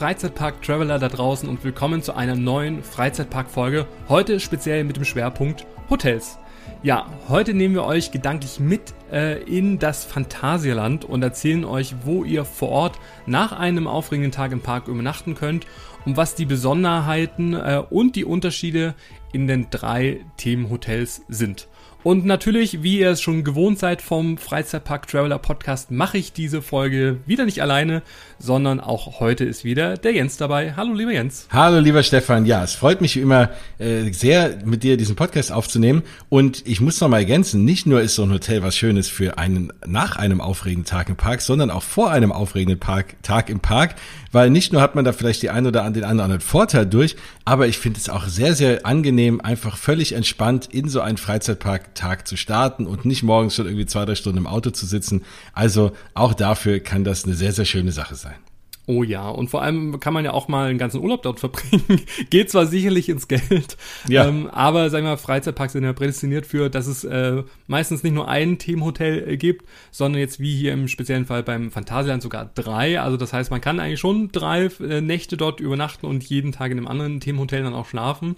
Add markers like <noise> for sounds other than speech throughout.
Freizeitpark-Traveler da draußen und willkommen zu einer neuen Freizeitpark-Folge. Heute speziell mit dem Schwerpunkt Hotels. Ja, heute nehmen wir euch gedanklich mit äh, in das Phantasialand und erzählen euch, wo ihr vor Ort nach einem aufregenden Tag im Park übernachten könnt und was die Besonderheiten äh, und die Unterschiede in den drei Themenhotels sind. Und natürlich, wie ihr es schon gewohnt seid vom Freizeitpark Traveler Podcast, mache ich diese Folge wieder nicht alleine, sondern auch heute ist wieder der Jens dabei. Hallo, lieber Jens. Hallo, lieber Stefan. Ja, es freut mich immer äh, sehr, mit dir diesen Podcast aufzunehmen. Und ich muss noch mal ergänzen, nicht nur ist so ein Hotel was Schönes für einen nach einem aufregenden Tag im Park, sondern auch vor einem aufregenden Park, Tag im Park, weil nicht nur hat man da vielleicht die ein oder den anderen Vorteil durch, aber ich finde es auch sehr, sehr angenehm, einfach völlig entspannt in so einen Freizeitpark-Tag zu starten und nicht morgens schon irgendwie zwei, drei Stunden im Auto zu sitzen. Also auch dafür kann das eine sehr, sehr schöne Sache sein. Oh ja, und vor allem kann man ja auch mal einen ganzen Urlaub dort <laughs> verbringen. Geht zwar sicherlich ins Geld, ja. ähm, aber sagen wir mal, Freizeitparks sind ja prädestiniert für, dass es äh, meistens nicht nur ein Themenhotel äh, gibt, sondern jetzt wie hier im speziellen Fall beim Phantasialand sogar drei. Also das heißt, man kann eigentlich schon drei äh, Nächte dort übernachten und jeden Tag in einem anderen Themenhotel dann auch schlafen.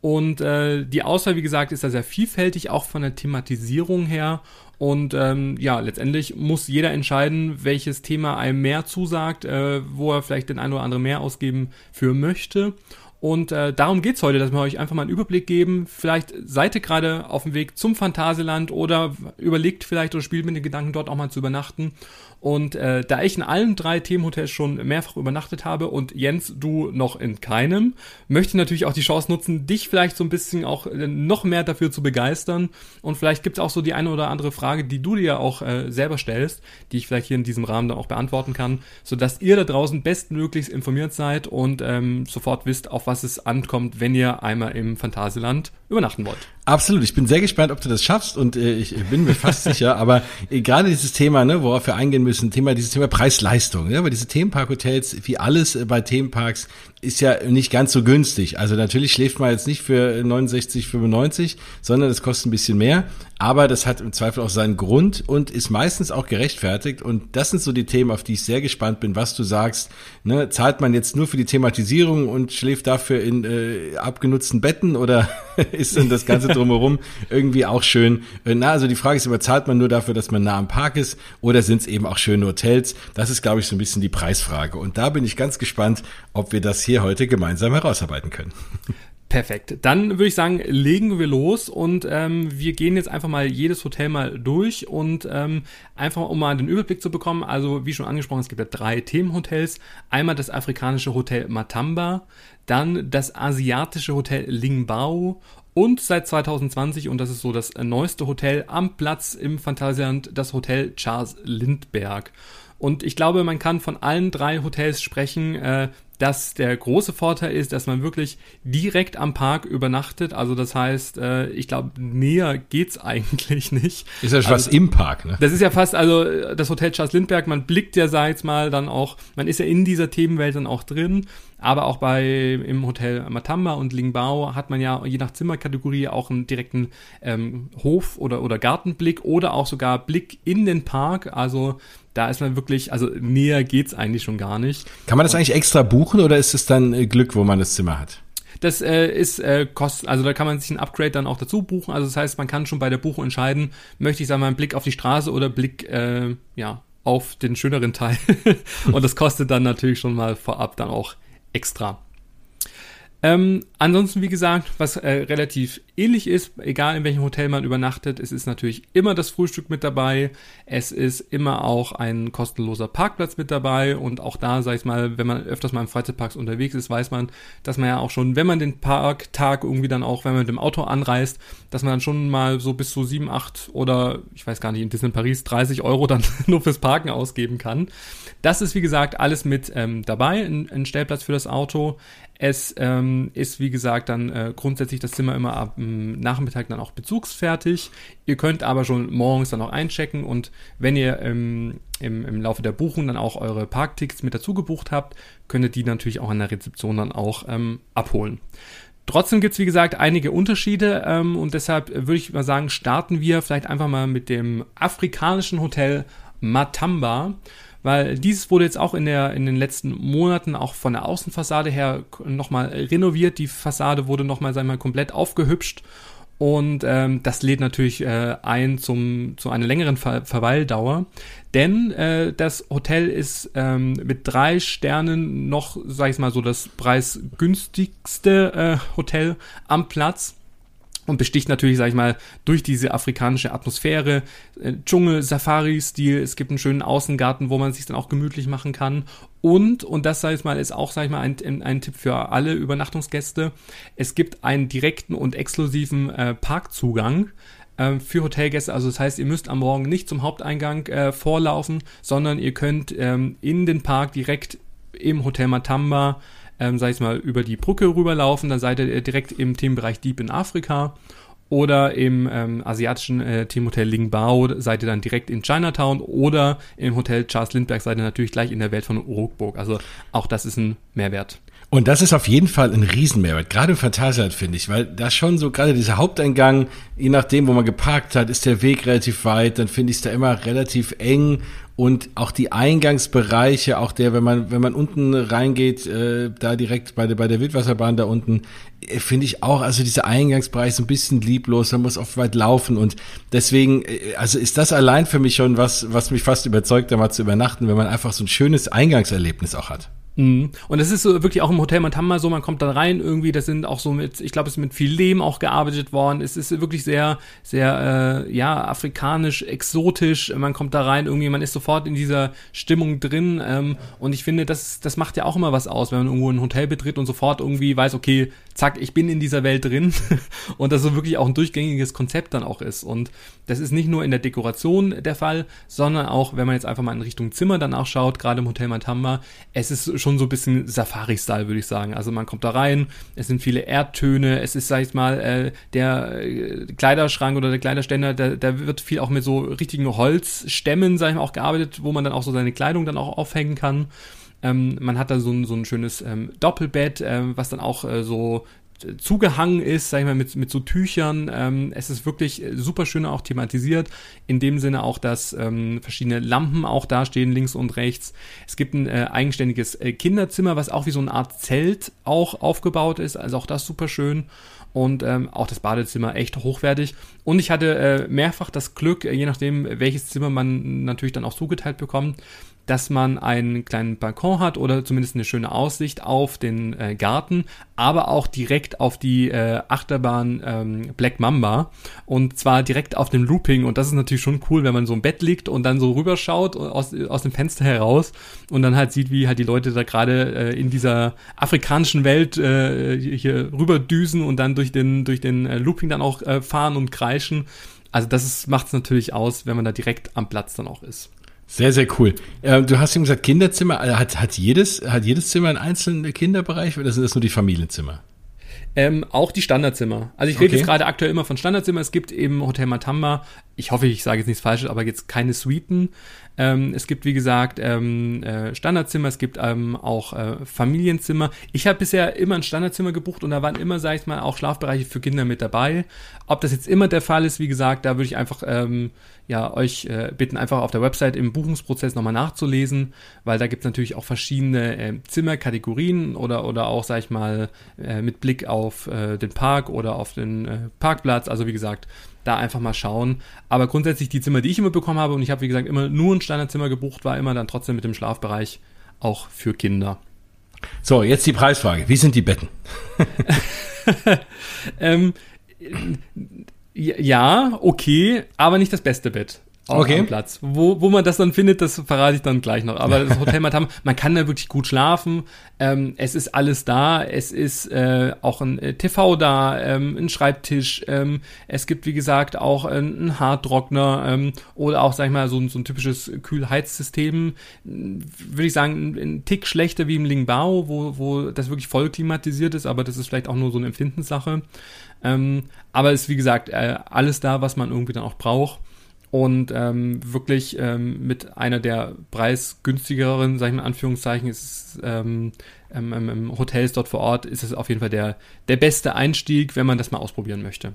Und äh, die Auswahl, wie gesagt, ist da sehr vielfältig, auch von der Thematisierung her. Und ähm, ja, letztendlich muss jeder entscheiden, welches Thema einem mehr zusagt, äh, wo er vielleicht den ein oder andere mehr ausgeben für möchte. Und äh, darum geht's heute, dass wir euch einfach mal einen Überblick geben. Vielleicht seid ihr gerade auf dem Weg zum Phantasialand oder überlegt vielleicht oder spielt mit den Gedanken, dort auch mal zu übernachten. Und äh, da ich in allen drei Themenhotels schon mehrfach übernachtet habe und Jens, du noch in keinem, möchte ich natürlich auch die Chance nutzen, dich vielleicht so ein bisschen auch äh, noch mehr dafür zu begeistern. Und vielleicht gibt es auch so die eine oder andere Frage, die du dir auch äh, selber stellst, die ich vielleicht hier in diesem Rahmen dann auch beantworten kann, sodass ihr da draußen bestmöglichst informiert seid und ähm, sofort wisst, auf was es ankommt, wenn ihr einmal im Phantasialand übernachten wollt. Absolut. Ich bin sehr gespannt, ob du das schaffst und äh, ich bin mir fast <laughs> sicher. Aber äh, gerade dieses Thema, ne, worauf wir eingehen müssen, Thema dieses Thema Preis-Leistung. Ne, weil diese Themenpark-Hotels, wie alles äh, bei Themenparks, ist ja nicht ganz so günstig. Also natürlich schläft man jetzt nicht für 69,95, sondern es kostet ein bisschen mehr. Aber das hat im Zweifel auch seinen Grund und ist meistens auch gerechtfertigt. Und das sind so die Themen, auf die ich sehr gespannt bin, was du sagst. Ne, zahlt man jetzt nur für die Thematisierung und schläft dafür in äh, abgenutzten Betten oder <laughs> ist denn das Ganze drumherum irgendwie auch schön? Äh, na, also die Frage ist immer, zahlt man nur dafür, dass man nah am Park ist oder sind es eben auch schöne Hotels? Das ist, glaube ich, so ein bisschen die Preisfrage. Und da bin ich ganz gespannt, ob wir das hier heute gemeinsam herausarbeiten können. Perfekt. Dann würde ich sagen, legen wir los und ähm, wir gehen jetzt einfach mal jedes Hotel mal durch und ähm, einfach um mal den Überblick zu bekommen. Also wie schon angesprochen, es gibt ja drei Themenhotels. Einmal das afrikanische Hotel Matamba, dann das asiatische Hotel Lingbao und seit 2020, und das ist so das neueste Hotel am Platz im Phantasialand, das Hotel Charles Lindbergh. Und ich glaube, man kann von allen drei Hotels sprechen, äh, dass der große Vorteil ist, dass man wirklich direkt am Park übernachtet. Also das heißt, äh, ich glaube, näher geht's <laughs> eigentlich nicht. Ist ja also, fast im Park, ne? Das ist ja fast, also das Hotel Charles Lindbergh, man blickt ja, sag jetzt mal, dann auch, man ist ja in dieser Themenwelt dann auch drin. Aber auch bei im Hotel Matamba und Lingbao hat man ja je nach Zimmerkategorie auch einen direkten ähm, Hof- oder, oder Gartenblick oder auch sogar Blick in den Park. Also da ist man wirklich, also näher geht's eigentlich schon gar nicht. Kann man das eigentlich extra buchen oder ist es dann äh, Glück, wo man das Zimmer hat? Das äh, ist äh, kosten, also da kann man sich ein Upgrade dann auch dazu buchen. Also das heißt, man kann schon bei der Buchung entscheiden, möchte ich sagen mal einen Blick auf die Straße oder Blick, äh, ja, auf den schöneren Teil. <laughs> Und das kostet dann natürlich schon mal vorab dann auch extra. Ähm, ansonsten, wie gesagt, was äh, relativ ähnlich ist, egal in welchem Hotel man übernachtet, es ist natürlich immer das Frühstück mit dabei. Es ist immer auch ein kostenloser Parkplatz mit dabei. Und auch da, sag ich mal, wenn man öfters mal im Freizeitpark unterwegs ist, weiß man, dass man ja auch schon, wenn man den Parktag irgendwie dann auch, wenn man mit dem Auto anreist, dass man dann schon mal so bis zu 7, 8 oder ich weiß gar nicht, in Disney Paris 30 Euro dann <laughs> nur fürs Parken ausgeben kann. Das ist, wie gesagt, alles mit ähm, dabei, ein, ein Stellplatz für das Auto. Es ähm, ist, wie gesagt, dann äh, grundsätzlich das Zimmer immer ab ähm, Nachmittag dann auch bezugsfertig. Ihr könnt aber schon morgens dann auch einchecken und wenn ihr ähm, im, im Laufe der Buchung dann auch eure Parktickets mit dazu gebucht habt, könnt ihr die natürlich auch an der Rezeption dann auch ähm, abholen. Trotzdem gibt es, wie gesagt, einige Unterschiede ähm, und deshalb würde ich mal sagen, starten wir vielleicht einfach mal mit dem afrikanischen Hotel Matamba weil dieses wurde jetzt auch in, der, in den letzten Monaten auch von der Außenfassade her nochmal renoviert. Die Fassade wurde nochmal, sagen wir mal, komplett aufgehübscht und ähm, das lädt natürlich äh, ein zum, zu einer längeren Ver Verweildauer. Denn äh, das Hotel ist ähm, mit drei Sternen noch, sag ich mal so, das preisgünstigste äh, Hotel am Platz und besticht natürlich, sag ich mal, durch diese afrikanische Atmosphäre, äh, Dschungel, Safari-Stil, es gibt einen schönen Außengarten, wo man sich dann auch gemütlich machen kann. Und, und das, sag ich mal, ist auch, sag ich mal, ein, ein Tipp für alle Übernachtungsgäste, es gibt einen direkten und exklusiven äh, Parkzugang äh, für Hotelgäste. Also das heißt, ihr müsst am Morgen nicht zum Haupteingang äh, vorlaufen, sondern ihr könnt ähm, in den Park direkt im Hotel Matamba ähm, sag ich mal, über die Brücke rüberlaufen, dann seid ihr direkt im Themenbereich Deep in Afrika. Oder im ähm, asiatischen äh, Themenhotel Lingbao seid ihr dann direkt in Chinatown oder im Hotel Charles Lindbergh seid ihr natürlich gleich in der Welt von Urukburg. Also auch das ist ein Mehrwert. Und das ist auf jeden Fall ein Riesenmehrwert, gerade im Phantasialand finde ich, weil da schon so gerade dieser Haupteingang, je nachdem, wo man geparkt hat, ist der Weg relativ weit, dann finde ich es da immer relativ eng und auch die Eingangsbereiche, auch der, wenn man wenn man unten reingeht, äh, da direkt bei der bei der Wildwasserbahn da unten, äh, finde ich auch, also dieser Eingangsbereich so ein bisschen lieblos, man muss oft weit laufen und deswegen, äh, also ist das allein für mich schon was, was mich fast überzeugt, da mal zu übernachten, wenn man einfach so ein schönes Eingangserlebnis auch hat. Mhm. Und es ist so wirklich auch im Hotel Matamba so, man kommt da rein irgendwie, das sind auch so mit, ich glaube, es ist mit viel Lehm auch gearbeitet worden. Es ist wirklich sehr, sehr, äh, ja, afrikanisch, exotisch. Man kommt da rein irgendwie, man ist sofort in dieser Stimmung drin. Ähm, und ich finde, das, das macht ja auch immer was aus, wenn man irgendwo ein Hotel betritt und sofort irgendwie weiß, okay, zack, ich bin in dieser Welt drin. <laughs> und das so wirklich auch ein durchgängiges Konzept dann auch ist. Und das ist nicht nur in der Dekoration der Fall, sondern auch, wenn man jetzt einfach mal in Richtung Zimmer dann auch schaut, gerade im Hotel Matamba, es ist schon so ein bisschen Safari-Style, würde ich sagen. Also man kommt da rein, es sind viele Erdtöne, es ist, sag ich mal, äh, der äh, Kleiderschrank oder der Kleiderständer, da, da wird viel auch mit so richtigen Holzstämmen, sag ich mal, auch gearbeitet, wo man dann auch so seine Kleidung dann auch aufhängen kann. Ähm, man hat da so ein, so ein schönes ähm, Doppelbett, ähm, was dann auch äh, so zugehangen ist, sag ich mal, mit, mit so Tüchern. Ähm, es ist wirklich super schön auch thematisiert. In dem Sinne auch, dass ähm, verschiedene Lampen auch dastehen, links und rechts. Es gibt ein äh, eigenständiges äh, Kinderzimmer, was auch wie so eine Art Zelt auch aufgebaut ist. Also auch das super schön. Und ähm, auch das Badezimmer echt hochwertig. Und ich hatte äh, mehrfach das Glück, je nachdem, welches Zimmer man natürlich dann auch zugeteilt bekommt, dass man einen kleinen Balkon hat oder zumindest eine schöne Aussicht auf den äh, Garten, aber auch direkt auf die äh, Achterbahn ähm, Black Mamba und zwar direkt auf dem Looping und das ist natürlich schon cool, wenn man so im Bett liegt und dann so rüberschaut aus, aus dem Fenster heraus und dann halt sieht, wie halt die Leute da gerade äh, in dieser afrikanischen Welt äh, hier rüberdüsen und dann durch den durch den äh, Looping dann auch äh, fahren und kreischen. Also das macht es natürlich aus, wenn man da direkt am Platz dann auch ist. Sehr, sehr cool. Ähm, du hast eben gesagt, Kinderzimmer, äh, hat, hat, jedes, hat jedes Zimmer einen einzelnen Kinderbereich oder sind das nur die Familienzimmer? Ähm, auch die Standardzimmer. Also ich rede okay. jetzt gerade aktuell immer von Standardzimmer. Es gibt eben Hotel Matamba. Ich hoffe, ich sage jetzt nichts Falsches, aber jetzt keine Suiten. Ähm, es gibt, wie gesagt, ähm, äh, Standardzimmer, es gibt ähm, auch äh, Familienzimmer. Ich habe bisher immer ein Standardzimmer gebucht und da waren immer, sag ich mal, auch Schlafbereiche für Kinder mit dabei. Ob das jetzt immer der Fall ist, wie gesagt, da würde ich einfach ähm, ja, euch äh, bitten, einfach auf der Website im Buchungsprozess nochmal nachzulesen, weil da gibt es natürlich auch verschiedene äh, Zimmerkategorien oder, oder auch, sag ich mal, äh, mit Blick auf äh, den Park oder auf den äh, Parkplatz. Also wie gesagt, da einfach mal schauen. Aber grundsätzlich die Zimmer, die ich immer bekommen habe, und ich habe, wie gesagt, immer nur ein Standardzimmer gebucht, war immer dann trotzdem mit dem Schlafbereich auch für Kinder. So, jetzt die Preisfrage. Wie sind die Betten? <laughs> ähm, ja, okay, aber nicht das beste Bett okay. am Platz. Wo, wo man das dann findet, das verrate ich dann gleich noch. Aber das Hotel Matam, man kann da wirklich gut schlafen. Ähm, es ist alles da. Es ist äh, auch ein äh, TV da, ähm, ein Schreibtisch. Ähm, es gibt, wie gesagt, auch äh, einen Haartrockner ähm, oder auch, sag ich mal, so, so ein typisches Kühlheizsystem. Würde ich sagen, ein, ein Tick schlechter wie im Lingbao, wo, wo das wirklich voll klimatisiert ist, aber das ist vielleicht auch nur so eine Empfindenssache. Ähm, aber ist, wie gesagt, äh, alles da, was man irgendwie dann auch braucht und ähm, wirklich ähm, mit einer der preisgünstigeren, sag ich mal in Anführungszeichen, ist ähm, ähm, Hotels dort vor Ort, ist es auf jeden Fall der, der beste Einstieg, wenn man das mal ausprobieren möchte.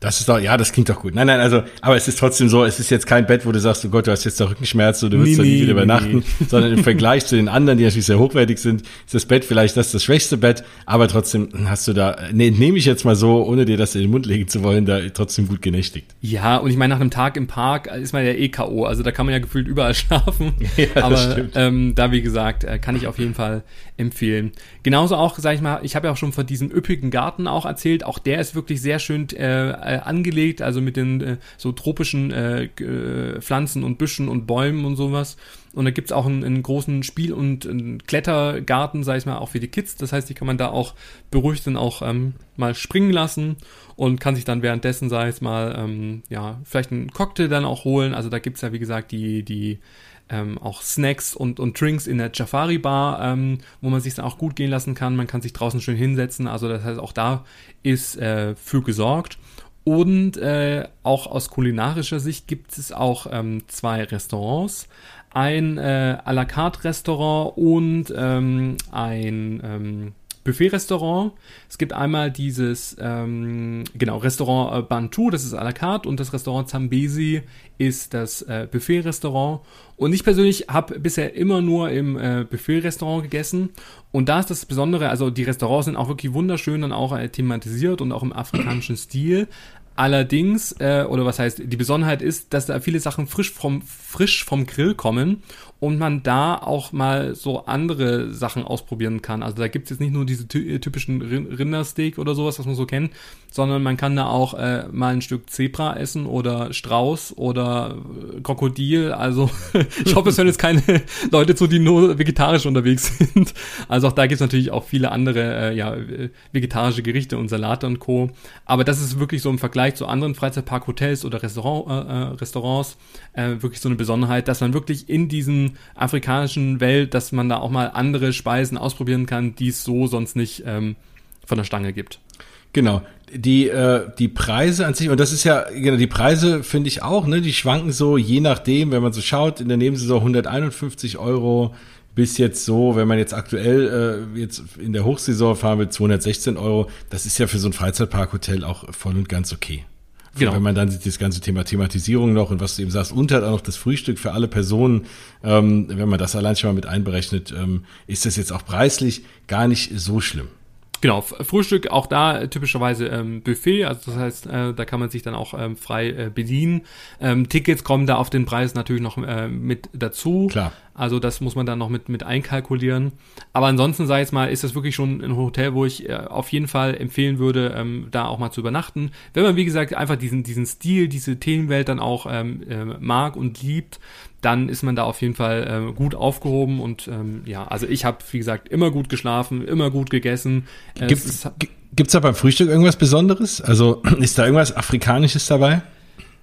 Das ist doch, ja, das klingt doch gut. Nein, nein, also, aber es ist trotzdem so, es ist jetzt kein Bett, wo du sagst, oh Gott, du hast jetzt da Rückenschmerzen oder du willst nee, da nie wieder übernachten, nee. sondern im Vergleich zu den anderen, die natürlich sehr hochwertig sind, ist das Bett vielleicht das, das schwächste Bett, aber trotzdem hast du da, ne, nehme ich jetzt mal so, ohne dir das in den Mund legen zu wollen, da trotzdem gut genächtigt. Ja, und ich meine, nach einem Tag im Park ist man ja eh K.O., also da kann man ja gefühlt überall <laughs> schlafen. Ja, aber ähm, da, wie gesagt, äh, kann ich auf jeden Fall empfehlen. Genauso auch, sag ich mal, ich habe ja auch schon von diesem üppigen Garten auch erzählt, auch der ist wirklich sehr schön äh, äh, angelegt, also mit den äh, so tropischen äh, äh, Pflanzen und Büschen und Bäumen und sowas. Und da gibt's auch einen, einen großen Spiel- und einen Klettergarten, sag ich mal, auch für die Kids. Das heißt, die kann man da auch beruhigt dann auch ähm, mal springen lassen und kann sich dann währenddessen, sag ich mal, ähm, ja, vielleicht einen Cocktail dann auch holen. Also da gibt's ja, wie gesagt, die, die ähm, auch Snacks und, und Drinks in der Jafari Bar, ähm, wo man sich dann auch gut gehen lassen kann. Man kann sich draußen schön hinsetzen. Also das heißt, auch da ist äh, für gesorgt. Und äh, auch aus kulinarischer Sicht gibt es auch ähm, zwei Restaurants. Ein äh, à la carte Restaurant und ähm, ein ähm, Buffet-Restaurant. Es gibt einmal dieses, ähm, genau, Restaurant äh, Bantu, das ist à la carte, und das Restaurant Zambesi ist das äh, Buffet-Restaurant. Und ich persönlich habe bisher immer nur im äh, Buffet-Restaurant gegessen. Und da ist das Besondere, also die Restaurants sind auch wirklich wunderschön dann auch äh, thematisiert und auch im afrikanischen Stil. Allerdings, äh, oder was heißt, die Besonderheit ist, dass da viele Sachen frisch vom, frisch vom Grill kommen und man da auch mal so andere Sachen ausprobieren kann. Also da gibt es jetzt nicht nur diese typischen Rindersteak oder sowas, was man so kennt, sondern man kann da auch äh, mal ein Stück Zebra essen oder Strauß oder äh, Krokodil. Also <laughs> ich hoffe, es hören jetzt keine <laughs> Leute zu, die nur vegetarisch unterwegs <laughs> sind. Also auch da gibt es natürlich auch viele andere äh, ja, vegetarische Gerichte und Salate und Co. Aber das ist wirklich so im Vergleich zu anderen Freizeitpark-Hotels oder Restaurant, äh, äh Restaurants äh, wirklich so eine Besonderheit, dass man wirklich in diesen afrikanischen Welt, dass man da auch mal andere Speisen ausprobieren kann, die es so sonst nicht ähm, von der Stange gibt. Genau. Die, äh, die Preise an sich, und das ist ja, genau, die Preise finde ich auch, ne, die schwanken so, je nachdem, wenn man so schaut, in der Nebensaison 151 Euro bis jetzt so, wenn man jetzt aktuell äh, jetzt in der Hochsaison fahren will, 216 Euro, das ist ja für so ein Freizeitparkhotel auch voll und ganz okay. Genau. Wenn man dann sieht, das ganze Thema Thematisierung noch und was du eben sagst, und halt auch noch das Frühstück für alle Personen, ähm, wenn man das allein schon mal mit einberechnet, ähm, ist das jetzt auch preislich gar nicht so schlimm. Genau, Frühstück auch da typischerweise ähm, Buffet, also das heißt, äh, da kann man sich dann auch ähm, frei äh, bedienen. Ähm, Tickets kommen da auf den Preis natürlich noch äh, mit dazu. Klar. Also das muss man dann noch mit, mit einkalkulieren. Aber ansonsten, ich jetzt mal, ist das wirklich schon ein Hotel, wo ich äh, auf jeden Fall empfehlen würde, ähm, da auch mal zu übernachten. Wenn man, wie gesagt, einfach diesen, diesen Stil, diese Themenwelt dann auch ähm, äh, mag und liebt, dann ist man da auf jeden Fall äh, gut aufgehoben und ähm, ja, also ich habe, wie gesagt, immer gut geschlafen, immer gut gegessen. Gibt es da beim Frühstück irgendwas Besonderes? Also <clears throat> ist da irgendwas Afrikanisches dabei?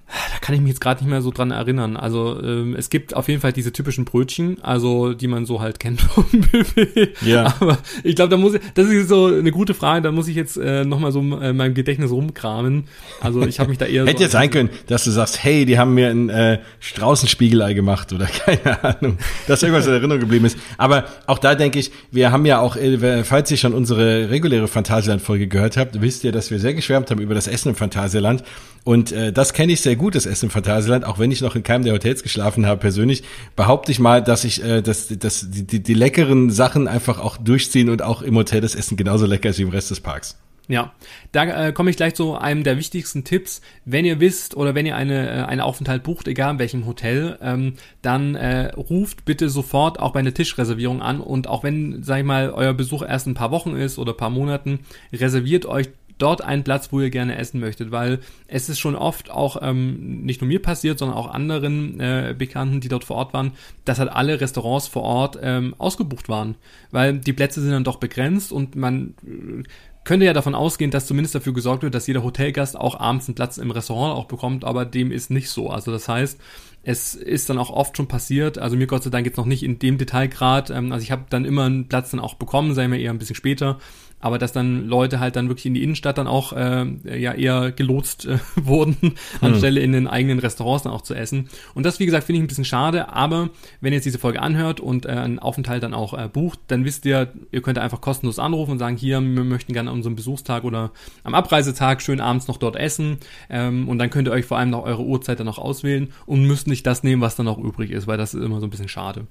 Da kann ich mich jetzt gerade nicht mehr so dran erinnern. Also ähm, es gibt auf jeden Fall diese typischen Brötchen, also die man so halt kennt vom <laughs> Buffet. Ja. Aber ich glaube, da muss ich, das ist so eine gute Frage, da muss ich jetzt äh, nochmal so in meinem Gedächtnis rumkramen. Also ich habe mich da eher Hätte so jetzt sein können, dass du sagst, hey, die haben mir ein äh, Straußenspiegelei gemacht oder <laughs> keine Ahnung, dass irgendwas in Erinnerung geblieben ist. Aber auch da denke ich, wir haben ja auch, äh, falls ihr schon unsere reguläre Phantasialand-Folge gehört habt, wisst ihr, dass wir sehr geschwärmt haben über das Essen im Phantasialand. Und äh, das kenne ich sehr gut, das Essen im Phantasialand, auch wenn ich noch in keinem der Hotels geschlafen habe persönlich, behaupte ich mal, dass ich äh, dass, dass die, die, die leckeren Sachen einfach auch durchziehen und auch im Hotel das Essen genauso lecker ist wie im Rest des Parks. Ja, da äh, komme ich gleich zu einem der wichtigsten Tipps. Wenn ihr wisst oder wenn ihr eine, äh, einen Aufenthalt bucht, egal in welchem Hotel, ähm, dann äh, ruft bitte sofort auch bei einer Tischreservierung an und auch wenn, sag ich mal, euer Besuch erst ein paar Wochen ist oder paar Monaten, reserviert euch dort einen Platz, wo ihr gerne essen möchtet, weil es ist schon oft auch ähm, nicht nur mir passiert, sondern auch anderen äh, Bekannten, die dort vor Ort waren, dass halt alle Restaurants vor Ort ähm, ausgebucht waren, weil die Plätze sind dann doch begrenzt und man äh, könnte ja davon ausgehen, dass zumindest dafür gesorgt wird, dass jeder Hotelgast auch abends einen Platz im Restaurant auch bekommt, aber dem ist nicht so. Also das heißt, es ist dann auch oft schon passiert, also mir Gott sei Dank jetzt noch nicht in dem Detailgrad, ähm, also ich habe dann immer einen Platz dann auch bekommen, sei mir eher ein bisschen später, aber dass dann Leute halt dann wirklich in die Innenstadt dann auch äh, ja eher gelotst äh, <laughs> wurden, hm. anstelle in den eigenen Restaurants dann auch zu essen. Und das, wie gesagt, finde ich ein bisschen schade, aber wenn ihr jetzt diese Folge anhört und äh, einen Aufenthalt dann auch äh, bucht, dann wisst ihr, ihr könnt einfach kostenlos anrufen und sagen, hier, wir möchten gerne an unserem Besuchstag oder am Abreisetag schön abends noch dort essen ähm, und dann könnt ihr euch vor allem noch eure Uhrzeit dann noch auswählen und müsst nicht das nehmen, was dann noch übrig ist, weil das ist immer so ein bisschen schade.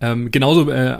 Ähm, genauso äh,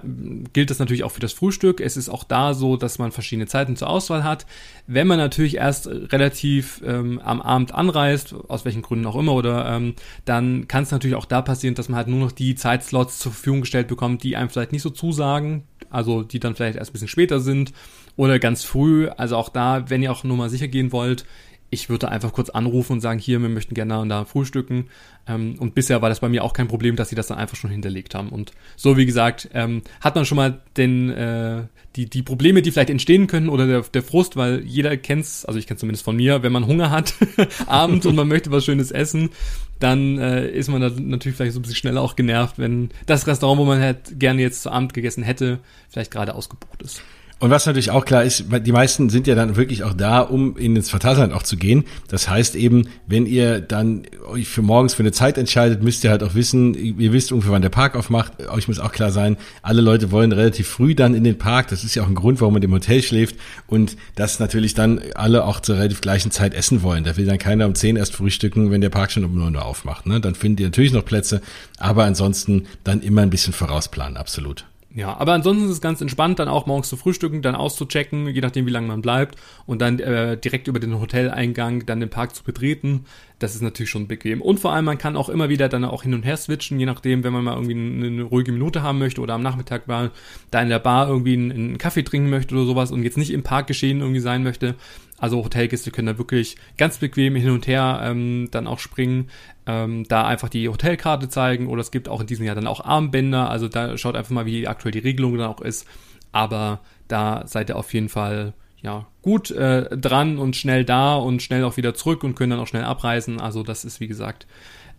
gilt das natürlich auch für das Frühstück. Es ist auch da so, dass man verschiedene Zeiten zur Auswahl hat. Wenn man natürlich erst relativ ähm, am Abend anreist, aus welchen Gründen auch immer, oder ähm, dann kann es natürlich auch da passieren, dass man halt nur noch die Zeitslots zur Verfügung gestellt bekommt, die einem vielleicht nicht so zusagen, also die dann vielleicht erst ein bisschen später sind oder ganz früh. Also auch da, wenn ihr auch nur mal sicher gehen wollt, ich würde einfach kurz anrufen und sagen, hier, wir möchten gerne da frühstücken. Ähm, und bisher war das bei mir auch kein Problem, dass sie das dann einfach schon hinterlegt haben. Und so wie gesagt, ähm, hat man schon mal den, äh, die, die Probleme, die vielleicht entstehen können oder der, der Frust, weil jeder kennt's, also ich kenne zumindest von mir, wenn man Hunger hat <laughs> abends und man möchte was Schönes essen, dann äh, ist man da natürlich vielleicht so ein bisschen schneller auch genervt, wenn das Restaurant, wo man halt gerne jetzt zu Abend gegessen hätte, vielleicht gerade ausgebucht ist. Und was natürlich auch klar ist, die meisten sind ja dann wirklich auch da, um in ins Phantasialand auch zu gehen. Das heißt eben, wenn ihr dann euch für morgens für eine Zeit entscheidet, müsst ihr halt auch wissen, ihr wisst ungefähr, wann der Park aufmacht. Euch muss auch klar sein, alle Leute wollen relativ früh dann in den Park. Das ist ja auch ein Grund, warum man im Hotel schläft. Und dass natürlich dann alle auch zur relativ gleichen Zeit essen wollen. Da will dann keiner um 10 erst frühstücken, wenn der Park schon um 9 Uhr aufmacht. Ne? Dann findet ihr natürlich noch Plätze, aber ansonsten dann immer ein bisschen vorausplanen, absolut. Ja, aber ansonsten ist es ganz entspannt, dann auch morgens zu frühstücken, dann auszuchecken, je nachdem, wie lange man bleibt, und dann äh, direkt über den Hoteleingang dann den Park zu betreten. Das ist natürlich schon bequem. Und vor allem, man kann auch immer wieder dann auch hin und her switchen, je nachdem, wenn man mal irgendwie eine, eine ruhige Minute haben möchte oder am Nachmittag mal da in der Bar irgendwie einen, einen Kaffee trinken möchte oder sowas und jetzt nicht im Park geschehen irgendwie sein möchte, also Hotelgäste können da wirklich ganz bequem hin und her ähm, dann auch springen, ähm, da einfach die Hotelkarte zeigen oder es gibt auch in diesem Jahr dann auch Armbänder. Also da schaut einfach mal, wie aktuell die Regelung dann auch ist. Aber da seid ihr auf jeden Fall ja gut äh, dran und schnell da und schnell auch wieder zurück und können dann auch schnell abreisen. Also das ist wie gesagt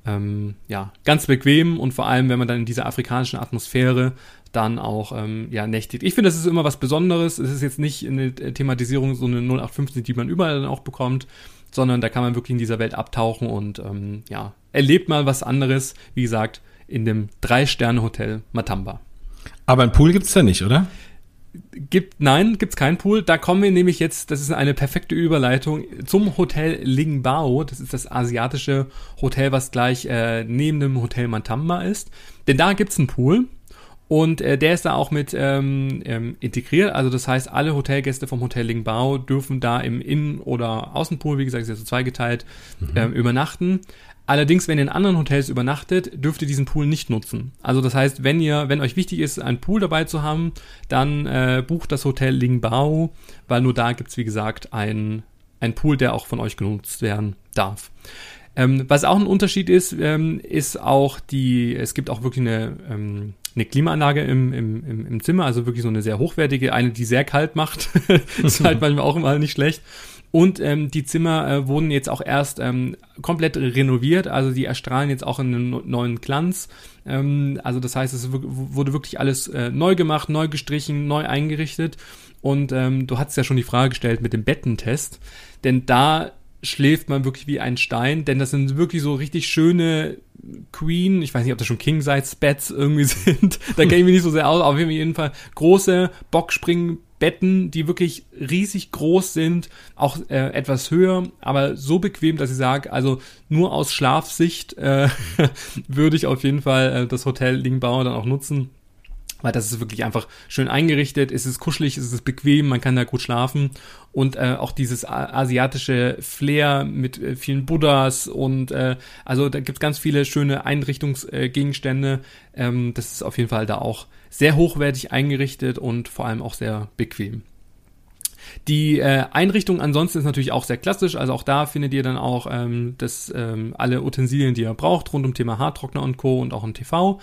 ähm, ja ganz bequem und vor allem, wenn man dann in dieser afrikanischen Atmosphäre dann auch ähm, ja nächtigt. Ich finde, das ist immer was Besonderes. Es ist jetzt nicht eine Thematisierung so eine 0815, die man überall dann auch bekommt, sondern da kann man wirklich in dieser Welt abtauchen und ähm, ja erlebt mal was anderes. Wie gesagt, in dem Drei-Sterne-Hotel Matamba. Aber ein Pool gibt's da nicht, oder? Gibt, nein, gibt's keinen Pool. Da kommen wir nämlich jetzt, das ist eine perfekte Überleitung, zum Hotel Lingbao. Das ist das asiatische Hotel, was gleich äh, neben dem Hotel Matamba ist. Denn da gibt's einen Pool. Und äh, der ist da auch mit ähm, ähm, integriert. Also das heißt, alle Hotelgäste vom Hotel Lingbao dürfen da im Innen- oder Außenpool, wie gesagt, ist ja so zweigeteilt, mhm. ähm, übernachten. Allerdings, wenn ihr in anderen Hotels übernachtet, dürft ihr diesen Pool nicht nutzen. Also das heißt, wenn ihr, wenn euch wichtig ist, einen Pool dabei zu haben, dann äh, bucht das Hotel Lingbao, weil nur da gibt's wie gesagt, ein, ein Pool, der auch von euch genutzt werden darf. Ähm, was auch ein Unterschied ist, ähm, ist auch die, es gibt auch wirklich eine ähm, eine Klimaanlage im, im, im, im Zimmer, also wirklich so eine sehr hochwertige, eine, die sehr kalt macht. <laughs> ist halt <laughs> manchmal auch immer nicht schlecht. Und ähm, die Zimmer äh, wurden jetzt auch erst ähm, komplett renoviert, also die erstrahlen jetzt auch in einen neuen Glanz. Ähm, also das heißt, es wurde wirklich alles äh, neu gemacht, neu gestrichen, neu eingerichtet. Und ähm, du hattest ja schon die Frage gestellt mit dem Bettentest, denn da schläft man wirklich wie ein Stein, denn das sind wirklich so richtig schöne Queen, ich weiß nicht, ob das schon King-Size-Beds irgendwie <laughs> sind, da kenne ich mich nicht so sehr aus, aber auf jeden Fall große Boxspringbetten, die wirklich riesig groß sind, auch äh, etwas höher, aber so bequem, dass ich sage, also nur aus Schlafsicht äh, <laughs> würde ich auf jeden Fall äh, das Hotel Lingbauer dann auch nutzen weil das ist wirklich einfach schön eingerichtet, es ist kuschelig, es ist bequem, man kann da gut schlafen und äh, auch dieses asiatische Flair mit äh, vielen Buddhas und äh, also da gibt's ganz viele schöne Einrichtungsgegenstände. Ähm, das ist auf jeden Fall da auch sehr hochwertig eingerichtet und vor allem auch sehr bequem. Die äh, Einrichtung ansonsten ist natürlich auch sehr klassisch, also auch da findet ihr dann auch ähm, das, ähm, alle Utensilien, die ihr braucht, rund um Thema Haartrockner und Co. und auch ein TV.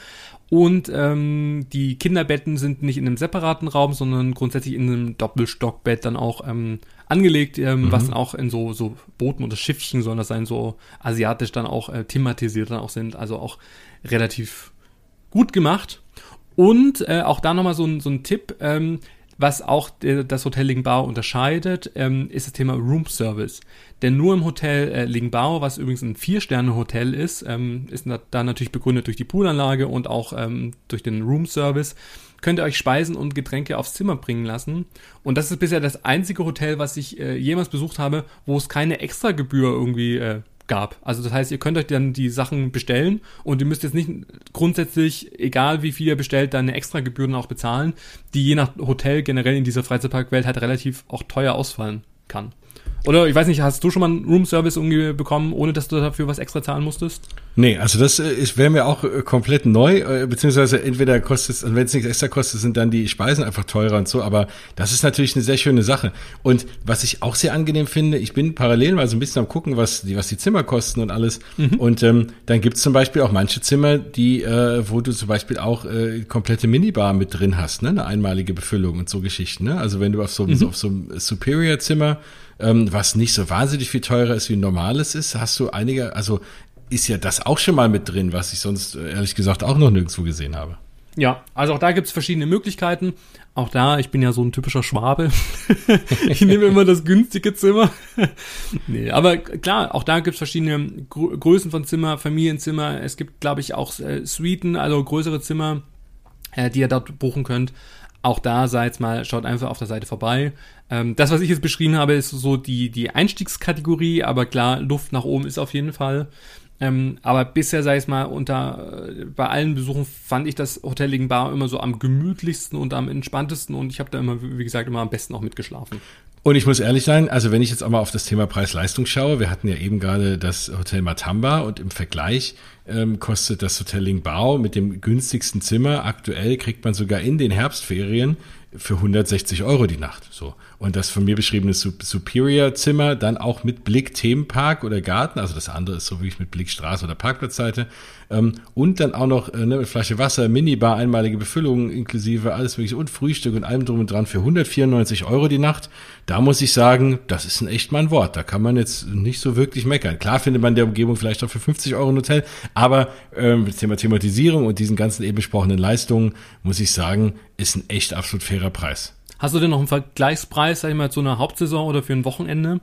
Und ähm, die Kinderbetten sind nicht in einem separaten Raum, sondern grundsätzlich in einem Doppelstockbett dann auch ähm, angelegt, ähm, mhm. was dann auch in so, so Booten oder Schiffchen sollen das sein, so asiatisch dann auch äh, thematisiert dann auch sind. Also auch relativ gut gemacht. Und äh, auch da nochmal so ein, so ein Tipp, ähm, was auch das Hotel Lingbao unterscheidet, ähm, ist das Thema Room Service. Denn nur im Hotel äh, Lingbao, was übrigens ein Vier-Sterne-Hotel ist, ähm, ist da natürlich begründet durch die Poolanlage und auch ähm, durch den Room Service, könnt ihr euch Speisen und Getränke aufs Zimmer bringen lassen. Und das ist bisher das einzige Hotel, was ich äh, jemals besucht habe, wo es keine Extragebühr irgendwie äh, gab. Also das heißt, ihr könnt euch dann die Sachen bestellen und ihr müsst jetzt nicht grundsätzlich, egal wie viel ihr bestellt, dann eine extra Gebühren auch bezahlen, die je nach Hotel generell in dieser Freizeitparkwelt halt relativ auch teuer ausfallen kann. Oder ich weiß nicht, hast du schon mal einen Roomservice irgendwie bekommen, ohne dass du dafür was extra zahlen musstest? Nee, also das äh, wäre mir auch äh, komplett neu, äh, beziehungsweise entweder kostet es, wenn es nichts extra kostet, sind dann die Speisen einfach teurer und so, aber das ist natürlich eine sehr schöne Sache. Und was ich auch sehr angenehm finde, ich bin parallel mal so ein bisschen am gucken, was die, was die Zimmer kosten und alles. Mhm. Und ähm, dann gibt's zum Beispiel auch manche Zimmer, die, äh, wo du zum Beispiel auch äh, komplette Minibar mit drin hast, ne? Eine einmalige Befüllung und so Geschichten. Ne? Also wenn du auf so, mhm. auf so einem Superior-Zimmer ähm, was nicht so wahnsinnig viel teurer ist wie ein normales ist, hast du einige, also ist ja das auch schon mal mit drin, was ich sonst äh, ehrlich gesagt auch noch nirgendwo gesehen habe. Ja, also auch da gibt's verschiedene Möglichkeiten. Auch da, ich bin ja so ein typischer Schwabe. <laughs> ich nehme immer das günstige Zimmer. <laughs> nee, aber klar, auch da gibt's verschiedene Größen von Zimmer, Familienzimmer. Es gibt, glaube ich, auch äh, Suiten, also größere Zimmer, äh, die ihr dort buchen könnt. Auch da seid mal, schaut einfach auf der Seite vorbei. Ähm, das, was ich jetzt beschrieben habe, ist so die, die Einstiegskategorie, aber klar, Luft nach oben ist auf jeden Fall. Ähm, aber bisher, sag ich mal, unter äh, bei allen Besuchen fand ich das Hotel Bar immer so am gemütlichsten und am entspanntesten und ich habe da immer, wie gesagt, immer am besten auch mitgeschlafen. Und ich muss ehrlich sein, also wenn ich jetzt auch mal auf das Thema Preis-Leistung schaue, wir hatten ja eben gerade das Hotel Matamba und im Vergleich ähm, kostet das Hotel Lingbao mit dem günstigsten Zimmer aktuell kriegt man sogar in den Herbstferien für 160 Euro die Nacht. So. Und das von mir beschriebene Superior-Zimmer dann auch mit Blick Themenpark oder Garten, also das andere ist so wirklich mit Blick Straße oder Parkplatzseite. Ähm, und dann auch noch äh, ne, Flasche Wasser, Minibar, einmalige Befüllung inklusive alles mögliche und Frühstück und allem drum und dran für 194 Euro die Nacht. Da muss ich sagen, das ist ein echt mein Wort. Da kann man jetzt nicht so wirklich meckern. Klar findet man in der Umgebung vielleicht auch für 50 Euro ein Hotel, aber ähm, Thema Thematisierung und diesen ganzen eben besprochenen Leistungen, muss ich sagen, ist ein echt absolut fairer Preis. Hast du denn noch einen Vergleichspreis, sag ich mal, zu einer Hauptsaison oder für ein Wochenende?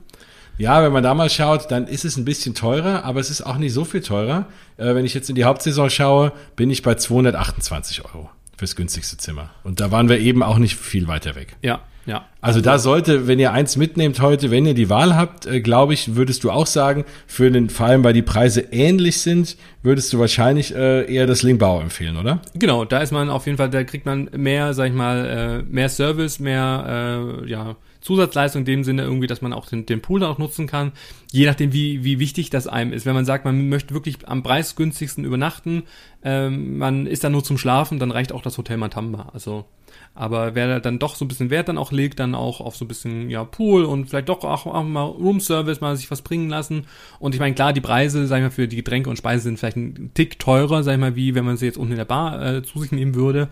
Ja, wenn man da mal schaut, dann ist es ein bisschen teurer, aber es ist auch nicht so viel teurer. Äh, wenn ich jetzt in die Hauptsaison schaue, bin ich bei 228 Euro fürs günstigste Zimmer. Und da waren wir eben auch nicht viel weiter weg. Ja, ja. Also da sollte, wenn ihr eins mitnehmt heute, wenn ihr die Wahl habt, äh, glaube ich, würdest du auch sagen, für den, vor allem weil die Preise ähnlich sind, würdest du wahrscheinlich äh, eher das Lingbau empfehlen, oder? Genau, da ist man auf jeden Fall, da kriegt man mehr, sag ich mal, äh, mehr Service, mehr, äh, ja, Zusatzleistung in dem Sinne irgendwie, dass man auch den, den Pool auch nutzen kann, je nachdem, wie, wie wichtig das einem ist. Wenn man sagt, man möchte wirklich am preisgünstigsten übernachten, ähm, man ist dann nur zum Schlafen, dann reicht auch das Hotel Matamba. Also aber wer dann doch so ein bisschen Wert dann auch legt, dann auch auf so ein bisschen ja Pool und vielleicht doch auch, auch mal Roomservice, mal sich was bringen lassen. Und ich meine, klar, die Preise, sag ich mal, für die Getränke und Speisen sind vielleicht ein Tick teurer, sag ich mal, wie wenn man sie jetzt unten in der Bar äh, zu sich nehmen würde.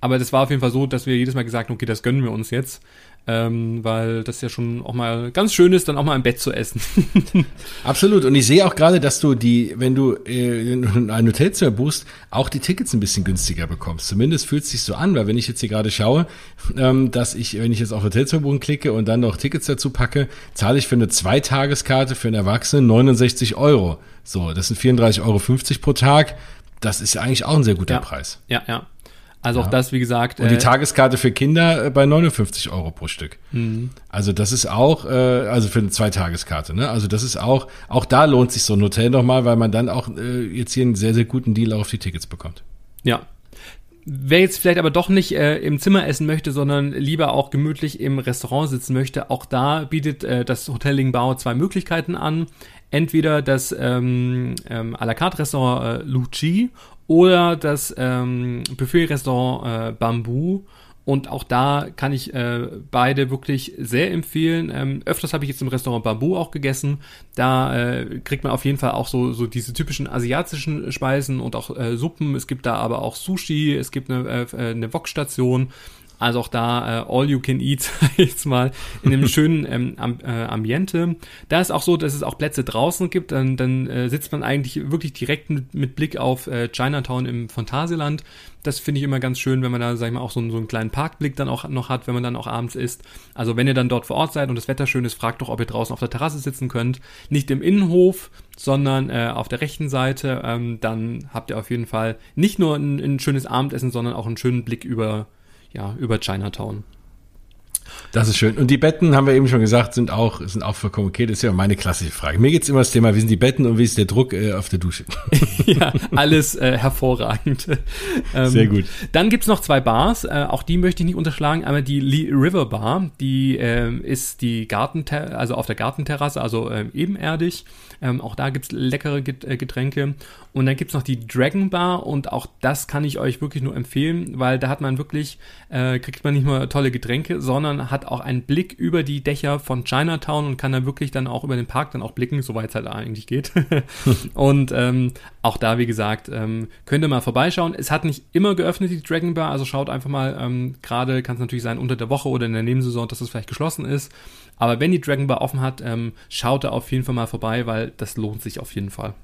Aber das war auf jeden Fall so, dass wir jedes Mal gesagt haben, okay, das gönnen wir uns jetzt ähm, weil das ja schon auch mal ganz schön ist, dann auch mal im Bett zu essen. <laughs> Absolut. Und ich sehe auch gerade, dass du die, wenn du äh, ein Hotelzimmer buchst, auch die Tickets ein bisschen günstiger bekommst. Zumindest fühlt es sich so an, weil wenn ich jetzt hier gerade schaue, ähm, dass ich, wenn ich jetzt auf Hotelzimmer buchen klicke und dann noch Tickets dazu packe, zahle ich für eine Zweitageskarte für einen Erwachsenen 69 Euro. So, das sind 34,50 Euro pro Tag. Das ist ja eigentlich auch ein sehr guter ja, Preis. Ja, ja. Also ja. auch das, wie gesagt. Und die äh, Tageskarte für Kinder äh, bei 59 Euro pro Stück. Mhm. Also das ist auch, äh, also für eine Zweitageskarte, ne? Also das ist auch, auch da lohnt sich so ein Hotel nochmal, weil man dann auch äh, jetzt hier einen sehr, sehr guten Deal auf die Tickets bekommt. Ja. Wer jetzt vielleicht aber doch nicht äh, im Zimmer essen möchte, sondern lieber auch gemütlich im Restaurant sitzen möchte, auch da bietet äh, das Hotel Lingbao zwei Möglichkeiten an. Entweder das ähm, ähm, à la carte Restaurant äh, Luci oder das ähm, Buffet-Restaurant äh, Bamboo. Und auch da kann ich äh, beide wirklich sehr empfehlen. Ähm, öfters habe ich jetzt im Restaurant Babu auch gegessen. Da äh, kriegt man auf jeden Fall auch so, so diese typischen asiatischen Speisen und auch äh, Suppen. Es gibt da aber auch Sushi, es gibt eine, äh, eine Wok-Station. Also auch da äh, all you can eat, <laughs> sag ich jetzt mal, in einem <laughs> schönen ähm, Am äh, Ambiente. Da ist auch so, dass es auch Plätze draußen gibt. Dann, dann äh, sitzt man eigentlich wirklich direkt mit, mit Blick auf äh, Chinatown im Phantasialand. Das finde ich immer ganz schön, wenn man da, sag ich mal, auch so, so einen kleinen Parkblick dann auch noch hat, wenn man dann auch abends isst. Also wenn ihr dann dort vor Ort seid und das Wetter schön ist, fragt doch, ob ihr draußen auf der Terrasse sitzen könnt. Nicht im Innenhof, sondern äh, auf der rechten Seite. Ähm, dann habt ihr auf jeden Fall nicht nur ein, ein schönes Abendessen, sondern auch einen schönen Blick über ja, über Chinatown. Das ist schön. Und die Betten, haben wir eben schon gesagt, sind auch, sind auch vollkommen okay. Das ist ja meine klassische Frage. Mir geht's immer das Thema, wie sind die Betten und wie ist der Druck äh, auf der Dusche? <laughs> ja, alles äh, hervorragend. Ähm, Sehr gut. Dann gibt's noch zwei Bars, äh, auch die möchte ich nicht unterschlagen. Einmal die Lee River Bar, die äh, ist die Garten, also auf der Gartenterrasse, also äh, ebenerdig. Ähm, auch da gibt's leckere äh, Getränke. Und dann gibt's noch die Dragon Bar und auch das kann ich euch wirklich nur empfehlen, weil da hat man wirklich, kriegt man nicht nur tolle Getränke, sondern hat auch einen Blick über die Dächer von Chinatown und kann da wirklich dann auch über den Park dann auch blicken, soweit es halt eigentlich geht. <laughs> und ähm, auch da, wie gesagt, ähm, könnt ihr mal vorbeischauen. Es hat nicht immer geöffnet, die Dragon Bar, also schaut einfach mal, ähm, gerade kann es natürlich sein unter der Woche oder in der Nebensaison, dass es vielleicht geschlossen ist. Aber wenn die Dragon Bar offen hat, ähm, schaut da auf jeden Fall mal vorbei, weil das lohnt sich auf jeden Fall.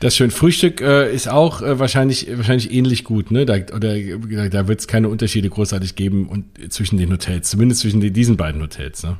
Das schön. Frühstück äh, ist auch äh, wahrscheinlich wahrscheinlich ähnlich gut, ne? Da, oder da wird es keine Unterschiede großartig geben und zwischen den Hotels, zumindest zwischen die, diesen beiden Hotels, ne?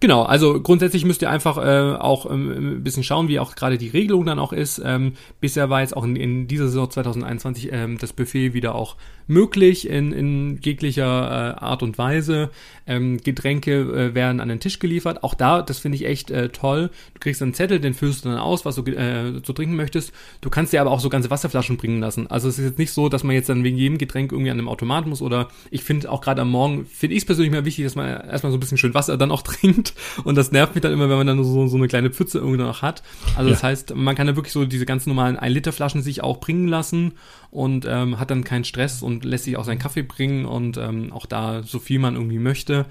Genau, also grundsätzlich müsst ihr einfach äh, auch ähm, ein bisschen schauen, wie auch gerade die Regelung dann auch ist. Ähm, bisher war jetzt auch in, in dieser Saison 2021 ähm, das Buffet wieder auch möglich in, in jeglicher äh, Art und Weise. Ähm, Getränke äh, werden an den Tisch geliefert. Auch da, das finde ich echt äh, toll. Du kriegst einen Zettel, den füllst du dann aus, was du äh, zu trinken möchtest. Du kannst dir aber auch so ganze Wasserflaschen bringen lassen. Also es ist jetzt nicht so, dass man jetzt dann wegen jedem Getränk irgendwie an einem Automat muss oder ich finde auch gerade am Morgen, finde ich es persönlich mal wichtig, dass man erstmal so ein bisschen schön Wasser dann auch <laughs> trinkt und das nervt mich dann immer, wenn man dann so, so eine kleine Pfütze irgendwie noch hat. Also ja. das heißt, man kann da wirklich so diese ganz normalen 1 Liter Flaschen sich auch bringen lassen und ähm, hat dann keinen Stress und lässt sich auch seinen Kaffee bringen und ähm, auch da so viel man irgendwie möchte.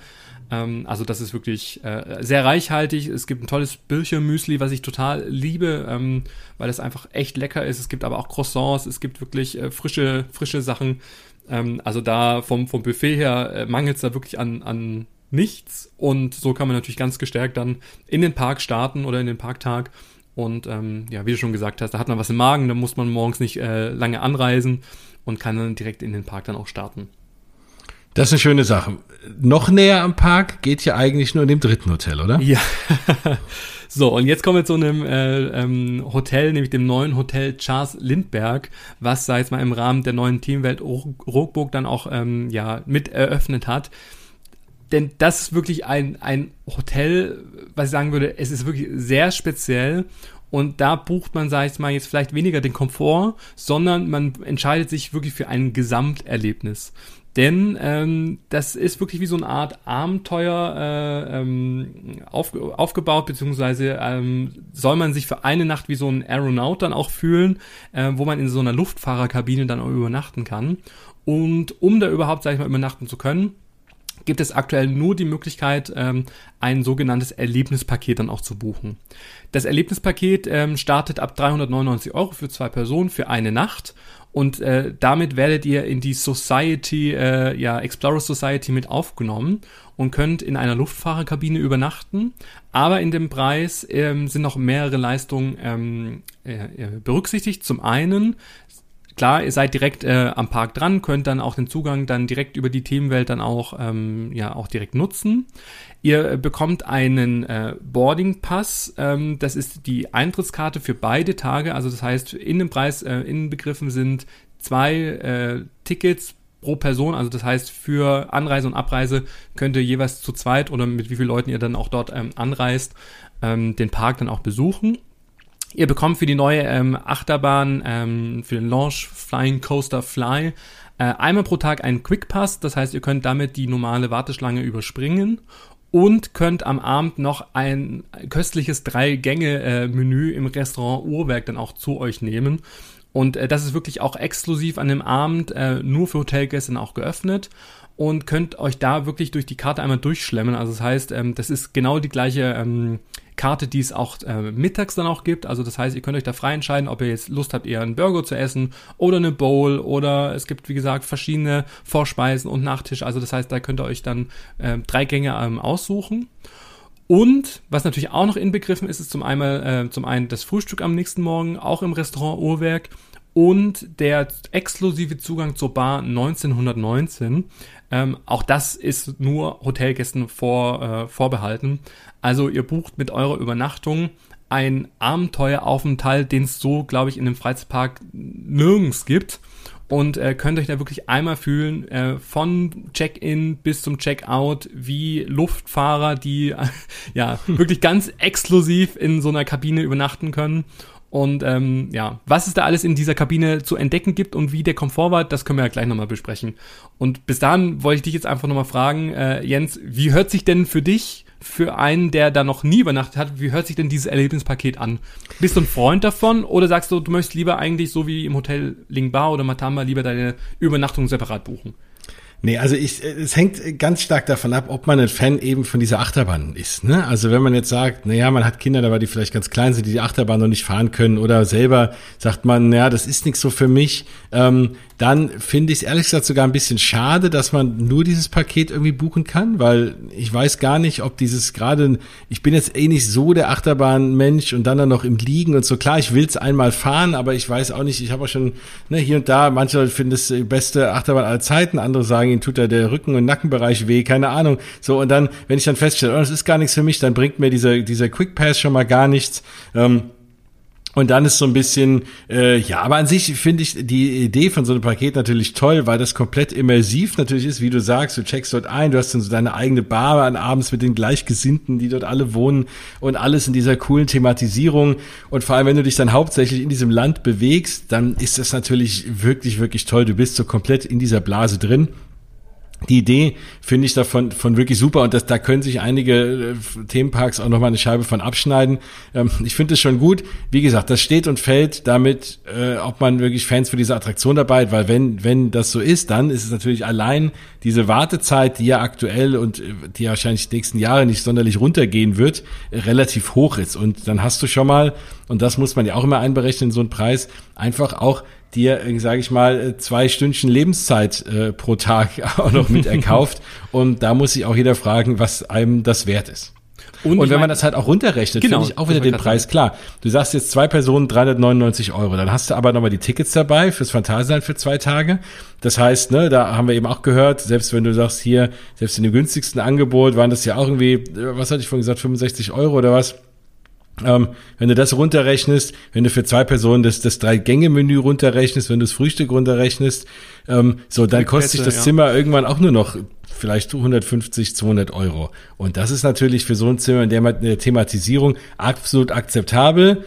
Ähm, also das ist wirklich äh, sehr reichhaltig. Es gibt ein tolles Birchermüsli, was ich total liebe, ähm, weil es einfach echt lecker ist. Es gibt aber auch Croissants, es gibt wirklich äh, frische, frische Sachen. Ähm, also da vom, vom Buffet her äh, mangelt es da wirklich an, an nichts. Und so kann man natürlich ganz gestärkt dann in den Park starten oder in den Parktag und ähm, ja, wie du schon gesagt hast, da hat man was im Magen, da muss man morgens nicht äh, lange anreisen und kann dann direkt in den Park dann auch starten. Das ist eine schöne Sache. Noch näher am Park geht ja eigentlich nur in dem dritten Hotel, oder? Ja. <laughs> so, und jetzt kommen wir zu einem äh, ähm, Hotel, nämlich dem neuen Hotel Charles Lindbergh, was, sag ich mal, im Rahmen der neuen Teamwelt Rockburg dann auch ähm, ja, mit eröffnet hat denn das ist wirklich ein, ein Hotel, was ich sagen würde, es ist wirklich sehr speziell und da bucht man, sag ich mal, jetzt vielleicht weniger den Komfort, sondern man entscheidet sich wirklich für ein Gesamterlebnis. Denn ähm, das ist wirklich wie so eine Art Abenteuer äh, ähm, auf, aufgebaut, beziehungsweise ähm, soll man sich für eine Nacht wie so ein Aeronaut dann auch fühlen, äh, wo man in so einer Luftfahrerkabine dann auch übernachten kann. Und um da überhaupt, sag ich mal, übernachten zu können, gibt es aktuell nur die Möglichkeit, ähm, ein sogenanntes Erlebnispaket dann auch zu buchen. Das Erlebnispaket ähm, startet ab 399 Euro für zwei Personen für eine Nacht und äh, damit werdet ihr in die Society, äh, ja, Explorer Society mit aufgenommen und könnt in einer Luftfahrerkabine übernachten. Aber in dem Preis ähm, sind noch mehrere Leistungen ähm, äh, berücksichtigt. Zum einen klar, ihr seid direkt äh, am Park dran, könnt dann auch den Zugang dann direkt über die Themenwelt dann auch, ähm, ja, auch direkt nutzen. Ihr äh, bekommt einen äh, Boarding Pass, ähm, das ist die Eintrittskarte für beide Tage, also das heißt, in dem Preis äh, inbegriffen sind zwei äh, Tickets pro Person, also das heißt für Anreise und Abreise könnt ihr jeweils zu zweit oder mit wie vielen Leuten ihr dann auch dort ähm, anreist, ähm, den Park dann auch besuchen. Ihr bekommt für die neue ähm, Achterbahn, ähm, für den Launch Flying Coaster Fly, äh, einmal pro Tag einen Quick Pass. Das heißt, ihr könnt damit die normale Warteschlange überspringen und könnt am Abend noch ein köstliches Drei-Gänge-Menü im Restaurant Uhrwerk dann auch zu euch nehmen. Und äh, das ist wirklich auch exklusiv an dem Abend äh, nur für Hotelgäste auch geöffnet und könnt euch da wirklich durch die Karte einmal durchschlemmen. Also das heißt, ähm, das ist genau die gleiche ähm, Karte, die es auch äh, mittags dann auch gibt. Also das heißt, ihr könnt euch da frei entscheiden, ob ihr jetzt Lust habt, eher einen Burger zu essen oder eine Bowl oder es gibt, wie gesagt, verschiedene Vorspeisen und Nachtisch. Also das heißt, da könnt ihr euch dann äh, drei Gänge ähm, aussuchen. Und was natürlich auch noch inbegriffen ist, ist zum, einmal, äh, zum einen das Frühstück am nächsten Morgen, auch im Restaurant Uhrwerk und der exklusive Zugang zur Bar 1919. Ähm, auch das ist nur Hotelgästen vor, äh, vorbehalten. Also ihr bucht mit eurer Übernachtung ein Abenteueraufenthalt, den es so, glaube ich, in dem Freizeitpark nirgends gibt. Und äh, könnt euch da wirklich einmal fühlen, äh, von Check-in bis zum Check-out, wie Luftfahrer, die <laughs> ja wirklich ganz exklusiv in so einer Kabine übernachten können. Und ähm, ja, was es da alles in dieser Kabine zu entdecken gibt und wie der Komfort war, das können wir ja gleich nochmal besprechen. Und bis dahin wollte ich dich jetzt einfach nochmal fragen, äh, Jens, wie hört sich denn für dich für einen, der da noch nie übernachtet hat, wie hört sich denn dieses Erlebnispaket an? Bist du ein Freund davon oder sagst du, du möchtest lieber eigentlich so wie im Hotel Lingba oder Matamba lieber deine Übernachtung separat buchen? Nee, also ich, es hängt ganz stark davon ab, ob man ein Fan eben von dieser Achterbahn ist. Ne? Also wenn man jetzt sagt, naja, man hat Kinder dabei, die vielleicht ganz klein sind, die die Achterbahn noch nicht fahren können oder selber sagt man, naja, das ist nichts so für mich, ähm, dann finde ich es ehrlich gesagt sogar ein bisschen schade, dass man nur dieses Paket irgendwie buchen kann, weil ich weiß gar nicht, ob dieses gerade, ich bin jetzt eh nicht so der Achterbahnmensch und dann dann noch im Liegen und so. Klar, ich will es einmal fahren, aber ich weiß auch nicht, ich habe auch schon ne, hier und da, manche Leute finden es die beste Achterbahn aller Zeiten, andere sagen, ihnen tut da der Rücken- und Nackenbereich weh, keine Ahnung. So, und dann, wenn ich dann feststelle, oh, das ist gar nichts für mich, dann bringt mir dieser, dieser Quick Pass schon mal gar nichts. Ähm, und dann ist so ein bisschen, äh, ja, aber an sich finde ich die Idee von so einem Paket natürlich toll, weil das komplett immersiv natürlich ist, wie du sagst, du checkst dort ein, du hast dann so deine eigene Bar an abends mit den Gleichgesinnten, die dort alle wohnen und alles in dieser coolen Thematisierung. Und vor allem, wenn du dich dann hauptsächlich in diesem Land bewegst, dann ist das natürlich wirklich, wirklich toll. Du bist so komplett in dieser Blase drin die Idee finde ich davon von wirklich super und das, da können sich einige äh, Themenparks auch nochmal eine Scheibe von abschneiden. Ähm, ich finde es schon gut. Wie gesagt, das steht und fällt damit, äh, ob man wirklich Fans für diese Attraktion dabei hat, weil wenn, wenn das so ist, dann ist es natürlich allein diese Wartezeit, die ja aktuell und äh, die wahrscheinlich die nächsten Jahre nicht sonderlich runtergehen wird, relativ hoch ist. Und dann hast du schon mal, und das muss man ja auch immer einberechnen, so einen Preis, einfach auch dir, sage ich mal, zwei Stündchen Lebenszeit äh, pro Tag <laughs> auch noch mit erkauft. <laughs> und da muss sich auch jeder fragen, was einem das wert ist. Und, und wenn man das halt auch runterrechnet, genau, finde ich auch wieder den Preis sagen. klar. Du sagst jetzt zwei Personen 399 Euro, dann hast du aber nochmal die Tickets dabei fürs Phantasialand für zwei Tage. Das heißt, ne, da haben wir eben auch gehört, selbst wenn du sagst hier, selbst in dem günstigsten Angebot waren das ja auch irgendwie, was hatte ich vorhin gesagt, 65 Euro oder was? Ähm, wenn du das runterrechnest, wenn du für zwei Personen das, das Drei-Gänge-Menü runterrechnest, wenn du das Frühstück runterrechnest, ähm, so, dann kostet sich das ja. Zimmer irgendwann auch nur noch vielleicht 150, 200 Euro. Und das ist natürlich für so ein Zimmer in der Thematisierung absolut akzeptabel.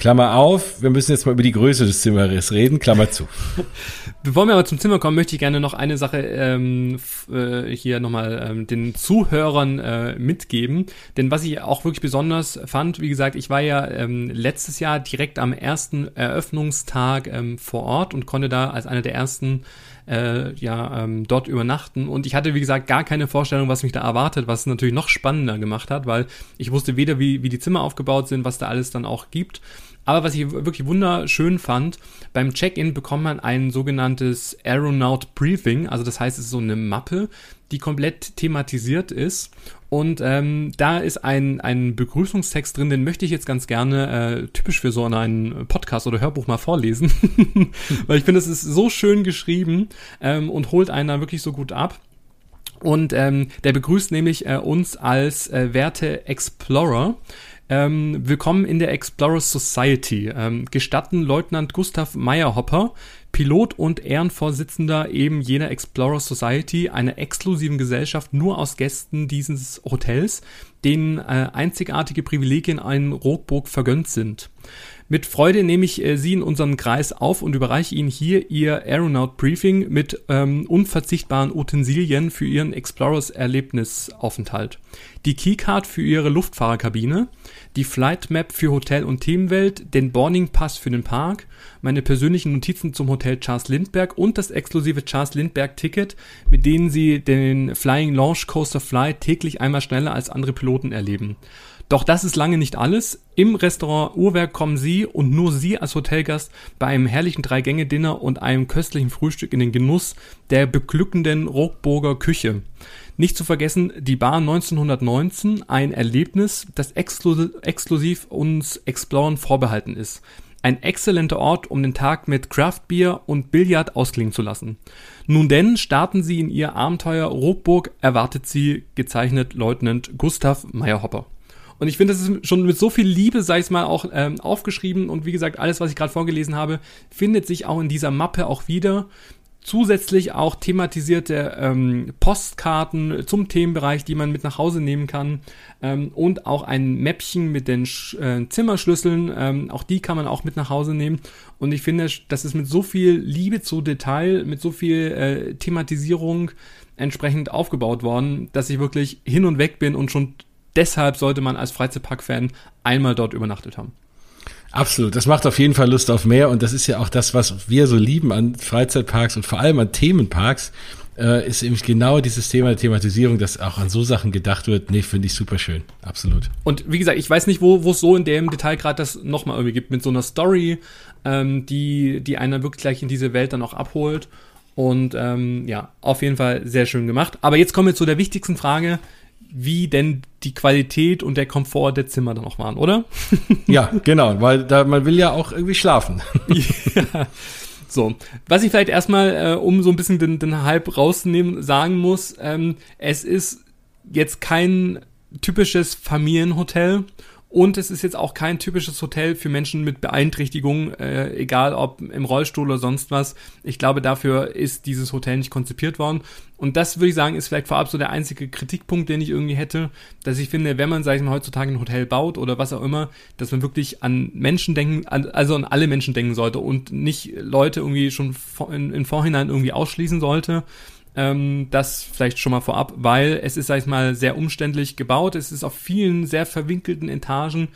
Klammer auf, wir müssen jetzt mal über die Größe des Zimmers reden, Klammer zu. <laughs> Bevor wir aber zum Zimmer kommen, möchte ich gerne noch eine Sache ähm, äh, hier nochmal ähm, den Zuhörern äh, mitgeben. Denn was ich auch wirklich besonders fand, wie gesagt, ich war ja ähm, letztes Jahr direkt am ersten Eröffnungstag ähm, vor Ort und konnte da als einer der ersten äh, ja ähm, dort übernachten. Und ich hatte, wie gesagt, gar keine Vorstellung, was mich da erwartet, was es natürlich noch spannender gemacht hat, weil ich wusste weder, wie, wie die Zimmer aufgebaut sind, was da alles dann auch gibt. Aber was ich wirklich wunderschön fand, beim Check-in bekommt man ein sogenanntes Aeronaut Briefing. Also das heißt, es ist so eine Mappe, die komplett thematisiert ist. Und ähm, da ist ein, ein Begrüßungstext drin, den möchte ich jetzt ganz gerne äh, typisch für so einen Podcast oder Hörbuch mal vorlesen. <laughs> Weil ich finde, es ist so schön geschrieben ähm, und holt einen da wirklich so gut ab. Und ähm, der begrüßt nämlich äh, uns als äh, Werte Explorer. Ähm, willkommen in der Explorer Society. Ähm, gestatten Leutnant Gustav Meyerhopper, Pilot und Ehrenvorsitzender eben jener Explorer Society, einer exklusiven Gesellschaft nur aus Gästen dieses Hotels, denen äh, einzigartige Privilegien in Rockburg vergönnt sind. Mit Freude nehme ich äh, Sie in unseren Kreis auf und überreiche Ihnen hier Ihr Aeronaut Briefing mit ähm, unverzichtbaren Utensilien für Ihren Explorers Erlebnisaufenthalt. Die Keycard für Ihre Luftfahrerkabine, die Flight Map für Hotel und Themenwelt, den Boarding Pass für den Park, meine persönlichen Notizen zum Hotel Charles Lindbergh und das exklusive Charles Lindbergh Ticket, mit denen Sie den Flying Launch Coaster Fly täglich einmal schneller als andere Piloten erleben. Doch das ist lange nicht alles. Im Restaurant Uhrwerk kommen Sie und nur Sie als Hotelgast bei einem herrlichen Drei-Gänge-Dinner und einem köstlichen Frühstück in den Genuss der beglückenden Rockburger Küche. Nicht zu vergessen, die Bar 1919, ein Erlebnis, das exklusiv uns Exploren vorbehalten ist. Ein exzellenter Ort, um den Tag mit Craftbier und Billard ausklingen zu lassen. Nun denn, starten Sie in Ihr Abenteuer Rockburg, erwartet Sie, gezeichnet Leutnant Gustav Meyerhopper. Und ich finde, das ist schon mit so viel Liebe, sei es mal, auch ähm, aufgeschrieben. Und wie gesagt, alles, was ich gerade vorgelesen habe, findet sich auch in dieser Mappe auch wieder. Zusätzlich auch thematisierte ähm, Postkarten zum Themenbereich, die man mit nach Hause nehmen kann. Ähm, und auch ein Mäppchen mit den Sch äh, Zimmerschlüsseln. Ähm, auch die kann man auch mit nach Hause nehmen. Und ich finde, das ist mit so viel Liebe zu Detail, mit so viel äh, Thematisierung entsprechend aufgebaut worden, dass ich wirklich hin und weg bin und schon deshalb sollte man als Freizeitpark-Fan einmal dort übernachtet haben. Absolut, das macht auf jeden Fall Lust auf mehr und das ist ja auch das, was wir so lieben an Freizeitparks und vor allem an Themenparks, äh, ist eben genau dieses Thema der Thematisierung, dass auch an so Sachen gedacht wird. Nee, finde ich super schön, absolut. Und wie gesagt, ich weiß nicht, wo es so in dem Detail gerade das nochmal irgendwie gibt, mit so einer Story, ähm, die, die einer wirklich gleich in diese Welt dann auch abholt. Und ähm, ja, auf jeden Fall sehr schön gemacht. Aber jetzt kommen wir zu der wichtigsten Frage wie denn die Qualität und der Komfort der Zimmer dann auch waren, oder? <laughs> ja, genau, weil da man will ja auch irgendwie schlafen. <laughs> ja. So, was ich vielleicht erstmal, äh, um so ein bisschen den, den Hype rauszunehmen, sagen muss, ähm, es ist jetzt kein typisches Familienhotel und es ist jetzt auch kein typisches Hotel für Menschen mit Beeinträchtigungen, äh, egal ob im Rollstuhl oder sonst was. Ich glaube, dafür ist dieses Hotel nicht konzipiert worden. Und das würde ich sagen, ist vielleicht vorab so der einzige Kritikpunkt, den ich irgendwie hätte, dass ich finde, wenn man, sag ich mal, heutzutage ein Hotel baut oder was auch immer, dass man wirklich an Menschen denken, also an alle Menschen denken sollte und nicht Leute irgendwie schon in, in Vorhinein irgendwie ausschließen sollte. Ähm, das vielleicht schon mal vorab, weil es ist, sag ich mal, sehr umständlich gebaut. Es ist auf vielen sehr verwinkelten Etagen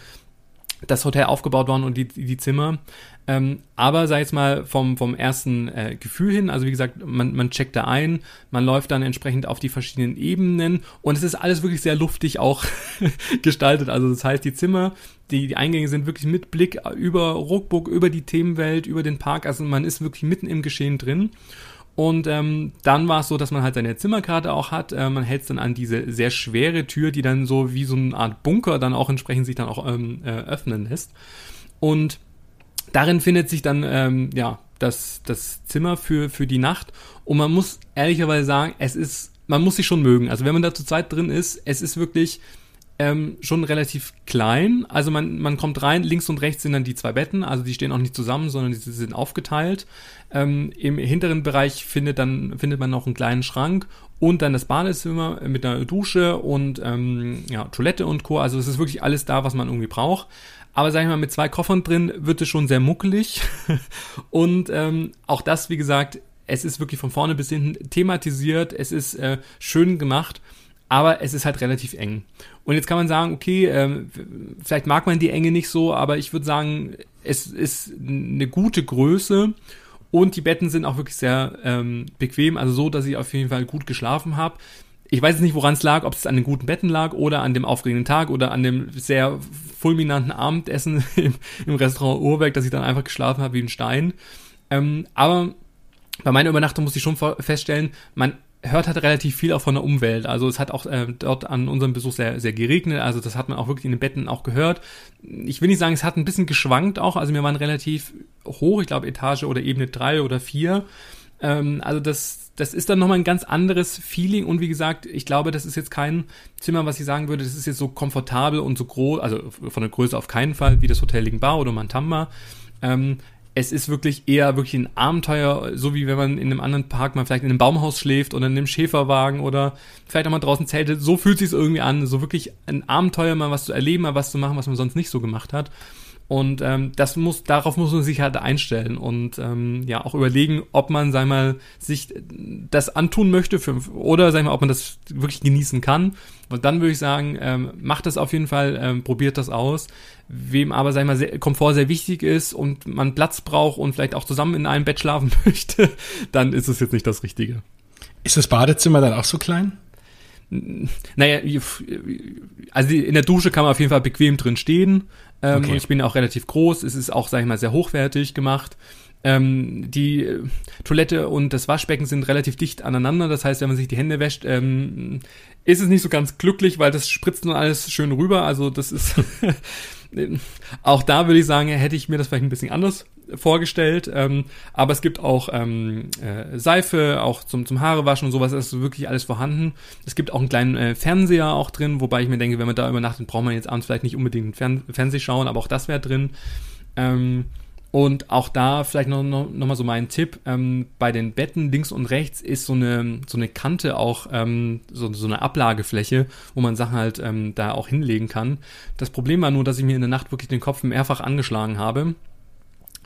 das Hotel aufgebaut worden und die, die Zimmer. Ähm, aber sag ich mal vom, vom ersten äh, Gefühl hin, also wie gesagt, man, man checkt da ein, man läuft dann entsprechend auf die verschiedenen Ebenen und es ist alles wirklich sehr luftig auch <laughs> gestaltet. Also das heißt, die Zimmer, die, die Eingänge sind wirklich mit Blick über Ruckburg, über die Themenwelt, über den Park. Also man ist wirklich mitten im Geschehen drin. Und ähm, dann war es so, dass man halt seine Zimmerkarte auch hat. Äh, man hält es dann an diese sehr schwere Tür, die dann so wie so eine Art Bunker dann auch entsprechend sich dann auch ähm, äh, öffnen lässt. Und darin findet sich dann ähm, ja das, das Zimmer für, für die Nacht. Und man muss ehrlicherweise sagen, es ist, man muss sich schon mögen. Also wenn man da zu zweit drin ist, es ist wirklich ähm, schon relativ klein. Also man, man kommt rein, links und rechts sind dann die zwei Betten, also die stehen auch nicht zusammen, sondern die sind aufgeteilt. Ähm, Im hinteren Bereich findet, dann, findet man noch einen kleinen Schrank und dann das Badezimmer mit einer Dusche und ähm, ja, Toilette und Co. Also es ist wirklich alles da, was man irgendwie braucht. Aber sag ich mal, mit zwei Koffern drin wird es schon sehr muckelig. <laughs> und ähm, auch das, wie gesagt, es ist wirklich von vorne bis hinten thematisiert, es ist äh, schön gemacht aber es ist halt relativ eng. Und jetzt kann man sagen, okay, ähm, vielleicht mag man die Enge nicht so, aber ich würde sagen, es ist eine gute Größe und die Betten sind auch wirklich sehr ähm, bequem, also so, dass ich auf jeden Fall gut geschlafen habe. Ich weiß jetzt nicht, woran es lag, ob es an den guten Betten lag oder an dem aufregenden Tag oder an dem sehr fulminanten Abendessen <laughs> im, im Restaurant Urwerk, dass ich dann einfach geschlafen habe wie ein Stein. Ähm, aber bei meiner Übernachtung muss ich schon feststellen, man hört halt relativ viel auch von der Umwelt. Also es hat auch äh, dort an unserem Besuch sehr, sehr geregnet. Also das hat man auch wirklich in den Betten auch gehört. Ich will nicht sagen, es hat ein bisschen geschwankt auch. Also wir waren relativ hoch, ich glaube Etage oder Ebene drei oder vier. Ähm, also das, das ist dann nochmal ein ganz anderes Feeling. Und wie gesagt, ich glaube, das ist jetzt kein Zimmer, was ich sagen würde, das ist jetzt so komfortabel und so groß, also von der Größe auf keinen Fall, wie das Hotel Bar oder Mantamba. Ähm, es ist wirklich eher wirklich ein Abenteuer, so wie wenn man in einem anderen Park mal vielleicht in einem Baumhaus schläft oder in einem Schäferwagen oder vielleicht auch mal draußen zeltet. So fühlt sich irgendwie an, so wirklich ein Abenteuer, mal was zu erleben, mal was zu machen, was man sonst nicht so gemacht hat. Und ähm, das muss, darauf muss man sich halt einstellen und ähm, ja auch überlegen, ob man, sag mal, sich das antun möchte für, oder sag mal, ob man das wirklich genießen kann. Und dann würde ich sagen, ähm, macht das auf jeden Fall, ähm, probiert das aus. Wem aber, sag mal, sehr, Komfort sehr wichtig ist und man Platz braucht und vielleicht auch zusammen in einem Bett schlafen <laughs> möchte, dann ist es jetzt nicht das Richtige. Ist das Badezimmer dann auch so klein? Naja, also in der Dusche kann man auf jeden Fall bequem drin stehen. Ähm, okay. Ich bin auch relativ groß. Es ist auch, sag ich mal, sehr hochwertig gemacht. Ähm, die äh, Toilette und das Waschbecken sind relativ dicht aneinander. Das heißt, wenn man sich die Hände wäscht, ähm, ist es nicht so ganz glücklich, weil das spritzt nun alles schön rüber. Also das ist <laughs> auch da würde ich sagen, hätte ich mir das vielleicht ein bisschen anders vorgestellt. Ähm, aber es gibt auch ähm, äh, Seife, auch zum, zum Haare waschen und sowas, das ist wirklich alles vorhanden. Es gibt auch einen kleinen äh, Fernseher auch drin, wobei ich mir denke, wenn man da übernachtet, braucht man jetzt abends vielleicht nicht unbedingt einen Fern Fernseh schauen, aber auch das wäre drin. Ähm, und auch da vielleicht noch, noch, noch mal so mein Tipp, ähm, bei den Betten links und rechts ist so eine, so eine Kante auch, ähm, so, so eine Ablagefläche, wo man Sachen halt ähm, da auch hinlegen kann. Das Problem war nur, dass ich mir in der Nacht wirklich den Kopf mehrfach angeschlagen habe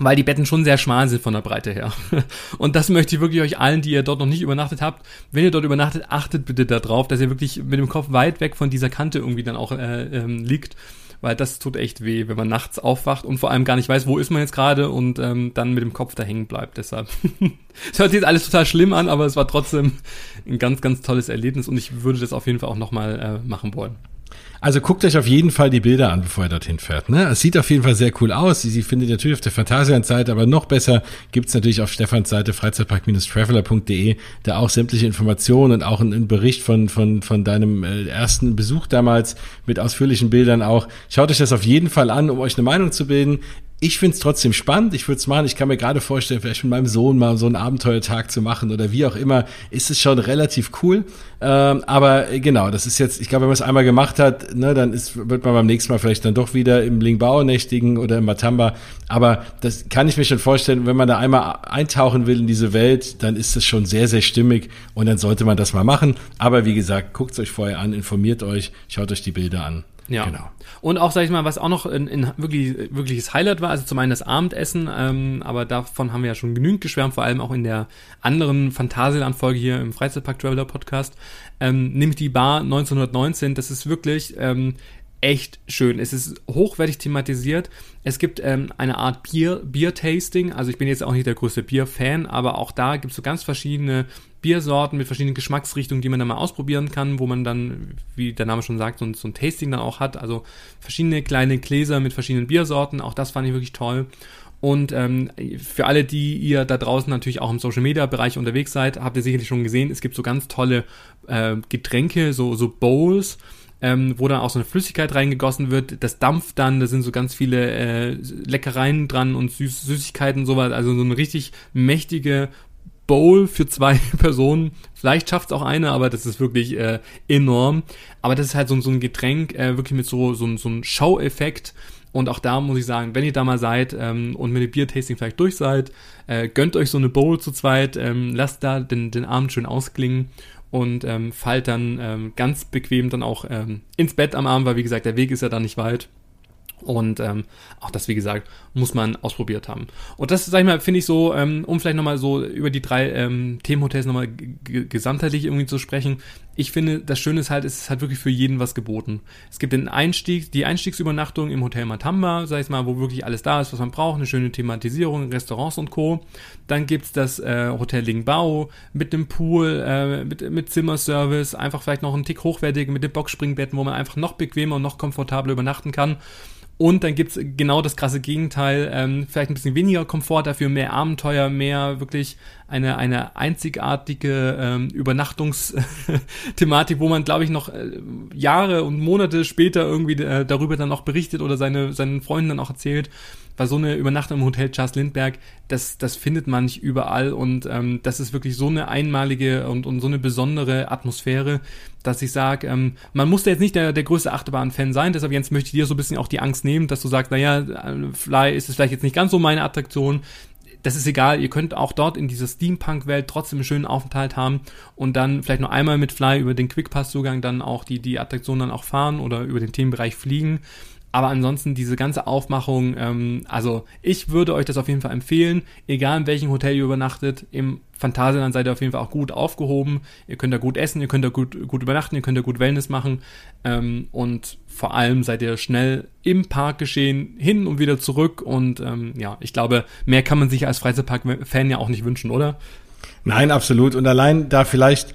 weil die Betten schon sehr schmal sind von der Breite her. <laughs> Und das möchte ich wirklich euch allen, die ihr dort noch nicht übernachtet habt, wenn ihr dort übernachtet, achtet bitte darauf, dass ihr wirklich mit dem Kopf weit weg von dieser Kante irgendwie dann auch äh, ähm, liegt, weil das tut echt weh, wenn man nachts aufwacht und vor allem gar nicht weiß, wo ist man jetzt gerade und ähm, dann mit dem Kopf da hängen bleibt. Deshalb, <laughs> es hört sich jetzt alles total schlimm an, aber es war trotzdem ein ganz, ganz tolles Erlebnis und ich würde das auf jeden Fall auch nochmal äh, machen wollen. Also guckt euch auf jeden Fall die Bilder an, bevor ihr dorthin fährt. Ne? Es sieht auf jeden Fall sehr cool aus. Sie, sie findet natürlich auf der Phantasian-Seite, aber noch besser gibt's natürlich auf Stefans Seite freizeitpark-traveler.de, da auch sämtliche Informationen und auch einen Bericht von, von, von deinem äh, ersten Besuch damals mit ausführlichen Bildern auch. Schaut euch das auf jeden Fall an, um euch eine Meinung zu bilden ich finde es trotzdem spannend. Ich würde es machen. Ich kann mir gerade vorstellen, vielleicht mit meinem Sohn mal so einen Abenteuertag zu machen oder wie auch immer. Ist es schon relativ cool. Ähm, aber äh, genau, das ist jetzt, ich glaube, wenn man es einmal gemacht hat, ne, dann ist, wird man beim nächsten Mal vielleicht dann doch wieder im Lingbao nächtigen oder im Matamba. Aber das kann ich mir schon vorstellen, wenn man da einmal eintauchen will in diese Welt, dann ist es schon sehr, sehr stimmig und dann sollte man das mal machen. Aber wie gesagt, guckt es euch vorher an, informiert euch, schaut euch die Bilder an. Ja. Genau. Und auch, sag ich mal, was auch noch ein, ein wirklich, wirkliches Highlight war, also zum einen das Abendessen, ähm, aber davon haben wir ja schon genügend geschwärmt, vor allem auch in der anderen Phantasialand-Folge hier im Freizeitpark Traveler Podcast, ähm, nämlich die Bar 1919. Das ist wirklich ähm, echt schön. Es ist hochwertig thematisiert. Es gibt ähm, eine Art Bier, Bier-Tasting. Also ich bin jetzt auch nicht der größte Bier-Fan, aber auch da gibt es so ganz verschiedene Biersorten mit verschiedenen Geschmacksrichtungen, die man dann mal ausprobieren kann, wo man dann, wie der Name schon sagt, so, so ein Tasting dann auch hat. Also verschiedene kleine Gläser mit verschiedenen Biersorten. Auch das fand ich wirklich toll. Und ähm, für alle, die ihr da draußen natürlich auch im Social Media Bereich unterwegs seid, habt ihr sicherlich schon gesehen, es gibt so ganz tolle äh, Getränke, so, so Bowls, ähm, wo dann auch so eine Flüssigkeit reingegossen wird. Das dampft dann, da sind so ganz viele äh, Leckereien dran und Süß Süßigkeiten und sowas. Also so eine richtig mächtige Bowl für zwei <laughs> Personen. Vielleicht schafft es auch eine, aber das ist wirklich äh, enorm. Aber das ist halt so, so ein Getränk, äh, wirklich mit so, so, so einem Show-Effekt. Und auch da muss ich sagen, wenn ihr da mal seid ähm, und mit dem Biertasting vielleicht durch seid, äh, gönnt euch so eine Bowl zu zweit, ähm, lasst da den, den Abend schön ausklingen und ähm, fallt dann ähm, ganz bequem dann auch ähm, ins Bett am Abend, weil wie gesagt, der Weg ist ja da nicht weit. Und ähm, auch das, wie gesagt, muss man ausprobiert haben. Und das, sag ich mal, finde ich so, ähm, um vielleicht nochmal so über die drei ähm, Themenhotels nochmal gesamtheitlich irgendwie zu sprechen. Ich finde, das Schöne ist halt, es ist halt wirklich für jeden was geboten. Es gibt den Einstieg, die Einstiegsübernachtung im Hotel Matamba, sag ich mal, wo wirklich alles da ist, was man braucht, eine schöne Thematisierung, Restaurants und Co. Dann gibt's das äh, Hotel Lingbao mit dem Pool, äh, mit, mit Zimmerservice, einfach vielleicht noch einen Tick hochwertig mit den Boxspringbetten, wo man einfach noch bequemer und noch komfortabler übernachten kann. Und dann gibt's genau das krasse Gegenteil, ähm, vielleicht ein bisschen weniger Komfort, dafür mehr Abenteuer, mehr wirklich eine, eine einzigartige ähm, Übernachtungsthematik, <laughs> wo man, glaube ich, noch äh, Jahre und Monate später irgendwie äh, darüber dann auch berichtet oder seine, seinen Freunden dann auch erzählt, weil so eine Übernachtung im Hotel Charles Lindbergh, das, das findet man nicht überall und ähm, das ist wirklich so eine einmalige und, und so eine besondere Atmosphäre, dass ich sage, ähm, man muss da jetzt nicht der, der größte Achterbahn-Fan sein, deshalb Jens möchte ich dir so ein bisschen auch die Angst nehmen, dass du sagst, naja, äh, Fly ist es vielleicht jetzt nicht ganz so meine Attraktion, das ist egal, ihr könnt auch dort in dieser Steampunk-Welt trotzdem einen schönen Aufenthalt haben und dann vielleicht noch einmal mit Fly über den Quickpass-Zugang dann auch die, die Attraktion dann auch fahren oder über den Themenbereich fliegen. Aber ansonsten diese ganze Aufmachung, ähm, also ich würde euch das auf jeden Fall empfehlen, egal in welchem Hotel ihr übernachtet, im Phantasialand seid ihr auf jeden Fall auch gut aufgehoben. Ihr könnt da gut essen, ihr könnt da gut, gut übernachten, ihr könnt da gut Wellness machen ähm, und vor allem seid ihr schnell im Parkgeschehen hin und wieder zurück und ähm, ja, ich glaube, mehr kann man sich als Freizeitpark-Fan ja auch nicht wünschen, oder? Nein, absolut. Und allein da vielleicht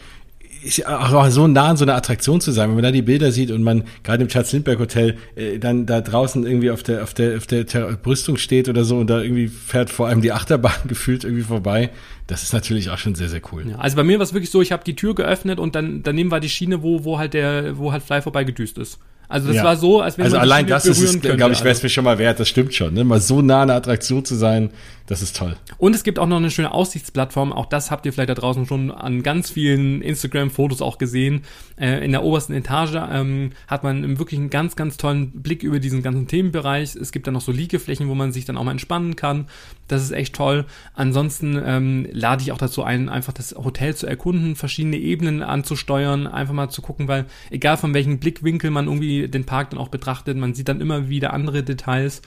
ist auch so nah an so einer Attraktion zu sein, wenn man da die Bilder sieht und man gerade im Charles Lindbergh Hotel äh, dann da draußen irgendwie auf der auf der auf der Brüstung steht oder so und da irgendwie fährt vor allem die Achterbahn <laughs> gefühlt irgendwie vorbei. Das ist natürlich auch schon sehr sehr cool. Ja, also bei mir war es wirklich so, ich habe die Tür geöffnet und dann daneben war die Schiene, wo wo halt der wo halt Fly vorbei gedüst ist. Also das ja. war so, als wenn also man allein das ist, glaube ich, wäre es mir schon mal wert. Das stimmt schon. Ne? Mal so nah an der Attraktion zu sein, das ist toll. Und es gibt auch noch eine schöne Aussichtsplattform. Auch das habt ihr vielleicht da draußen schon an ganz vielen Instagram-Fotos auch gesehen. Äh, in der obersten Etage ähm, hat man wirklich einen ganz, ganz tollen Blick über diesen ganzen Themenbereich. Es gibt da noch so Liegeflächen, wo man sich dann auch mal entspannen kann. Das ist echt toll. Ansonsten ähm, lade ich auch dazu ein, einfach das Hotel zu erkunden, verschiedene Ebenen anzusteuern, einfach mal zu gucken, weil egal von welchem Blickwinkel man irgendwie den Park dann auch betrachtet, man sieht dann immer wieder andere Details.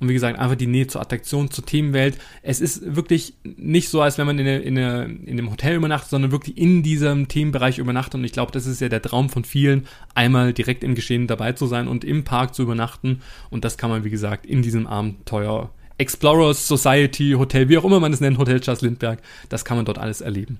Und wie gesagt, einfach die Nähe zur Attraktion, zur Themenwelt. Es ist wirklich nicht so, als wenn man in, eine, in, eine, in einem Hotel übernachtet, sondern wirklich in diesem Themenbereich übernachtet. Und ich glaube, das ist ja der Traum von vielen, einmal direkt im Geschehen dabei zu sein und im Park zu übernachten. Und das kann man, wie gesagt, in diesem Abenteuer Explorers Society Hotel, wie auch immer man es nennt, Hotel Charles Lindbergh, das kann man dort alles erleben.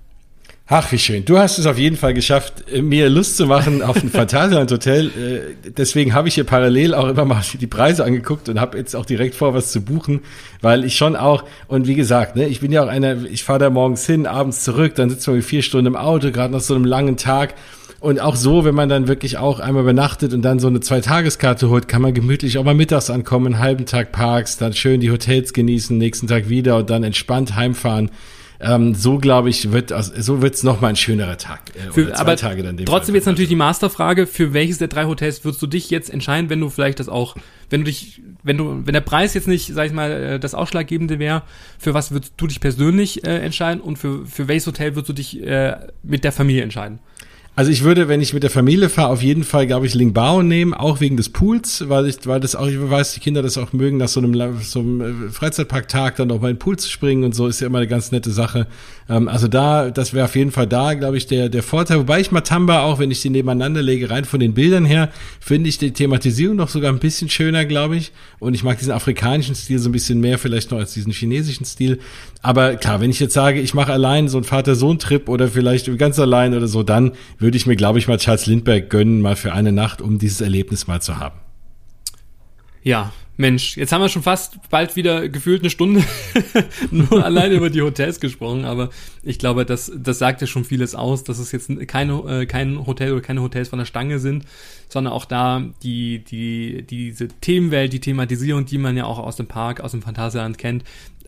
Ach, wie schön. Du hast es auf jeden Fall geschafft, äh, mir Lust zu machen auf ein <laughs> Phantasialand Hotel. Äh, deswegen habe ich hier parallel auch immer mal die Preise angeguckt und habe jetzt auch direkt vor, was zu buchen, weil ich schon auch, und wie gesagt, ne, ich bin ja auch einer, ich fahre da morgens hin, abends zurück, dann sitzt man vier Stunden im Auto, gerade nach so einem langen Tag. Und auch so, wenn man dann wirklich auch einmal übernachtet und dann so eine Zwei-Tageskarte holt, kann man gemütlich auch mal mittags ankommen, einen halben Tag Parks, dann schön die Hotels genießen, nächsten Tag wieder und dann entspannt heimfahren. Ähm, so glaube ich, wird so wird's noch mal ein schönerer Tag. Äh, für, aber Tage dann trotzdem jetzt natürlich die Masterfrage: Für welches der drei Hotels würdest du dich jetzt entscheiden, wenn du vielleicht das auch, wenn du dich, wenn du, wenn der Preis jetzt nicht, sag ich mal, äh, das ausschlaggebende wäre, für was würdest du dich persönlich äh, entscheiden und für für welches Hotel würdest du dich äh, mit der Familie entscheiden? Also ich würde, wenn ich mit der Familie fahre, auf jeden Fall, glaube ich, Lingbao nehmen, auch wegen des Pools, weil ich, weil das auch, ich weiß, die Kinder das auch mögen, nach so einem, so einem äh, Freizeitparktag dann auch mal in den Pool zu springen und so, ist ja immer eine ganz nette Sache. Ähm, also da, das wäre auf jeden Fall da, glaube ich, der, der Vorteil. Wobei ich Matamba, auch wenn ich die nebeneinander lege, rein von den Bildern her, finde ich die Thematisierung noch sogar ein bisschen schöner, glaube ich. Und ich mag diesen afrikanischen Stil so ein bisschen mehr vielleicht noch als diesen chinesischen Stil. Aber klar, wenn ich jetzt sage, ich mache allein so einen Vater-Sohn-Trip oder vielleicht ganz allein oder so, dann würde ich mir, glaube ich, mal Charles Lindbergh gönnen, mal für eine Nacht, um dieses Erlebnis mal zu haben. Ja, Mensch, jetzt haben wir schon fast bald wieder gefühlt eine Stunde <laughs> nur alleine über die Hotels gesprochen, aber ich glaube, das, das sagt ja schon vieles aus, dass es jetzt keine, äh, kein Hotel oder keine Hotels von der Stange sind, sondern auch da die, die, diese Themenwelt, die Thematisierung, die man ja auch aus dem Park, aus dem Phantasialand kennt,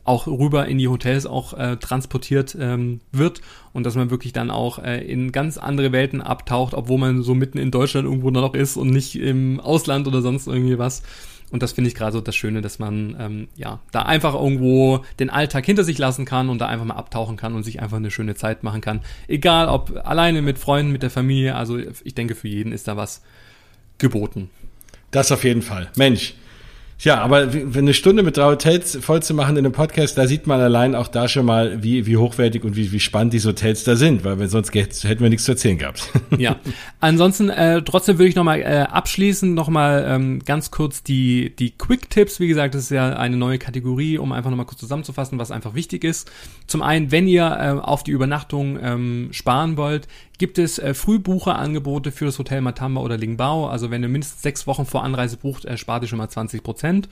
auch rüber in die Hotels auch äh, transportiert ähm, wird und dass man wirklich dann auch äh, in ganz andere Welten abtaucht, obwohl man so mitten in Deutschland irgendwo noch ist und nicht im Ausland oder sonst irgendwie was. Und das finde ich gerade so das Schöne, dass man ähm, ja da einfach irgendwo den Alltag hinter sich lassen kann und da einfach mal abtauchen kann und sich einfach eine schöne Zeit machen kann. Egal ob alleine mit Freunden, mit der Familie. Also ich denke, für jeden ist da was geboten. Das auf jeden Fall. Mensch, Tja, aber eine Stunde mit drei Hotels voll zu machen in einem Podcast, da sieht man allein auch da schon mal, wie, wie hochwertig und wie, wie spannend diese Hotels da sind, weil sonst hätten wir nichts zu erzählen gehabt. <laughs> Ja, ansonsten äh, trotzdem würde ich nochmal äh, abschließend nochmal ähm, ganz kurz die, die Quick-Tipps, wie gesagt, das ist ja eine neue Kategorie, um einfach nochmal kurz zusammenzufassen, was einfach wichtig ist. Zum einen, wenn ihr äh, auf die Übernachtung ähm, sparen wollt, gibt es äh, Frühbucherangebote für das Hotel Matamba oder Lingbao. Also wenn ihr mindestens sechs Wochen vor Anreise bucht, äh, spart ihr schon mal 20 Prozent.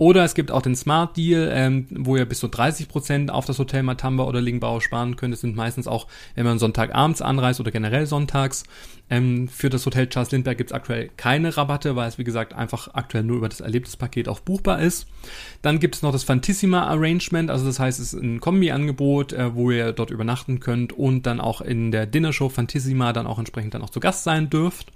Oder es gibt auch den Smart Deal, ähm, wo ihr bis zu 30 Prozent auf das Hotel Matamba oder Lingbao sparen könnt. Das sind meistens auch, wenn man Sonntagabends anreist oder generell sonntags. Ähm, für das Hotel Charles Lindbergh gibt es aktuell keine Rabatte, weil es wie gesagt einfach aktuell nur über das Erlebnispaket auch buchbar ist. Dann gibt es noch das Fantissima Arrangement, also das heißt, es ist ein Kombi-Angebot, äh, wo ihr dort übernachten könnt und dann auch in der Dinnershow Fantissima dann auch entsprechend dann auch zu Gast sein dürft.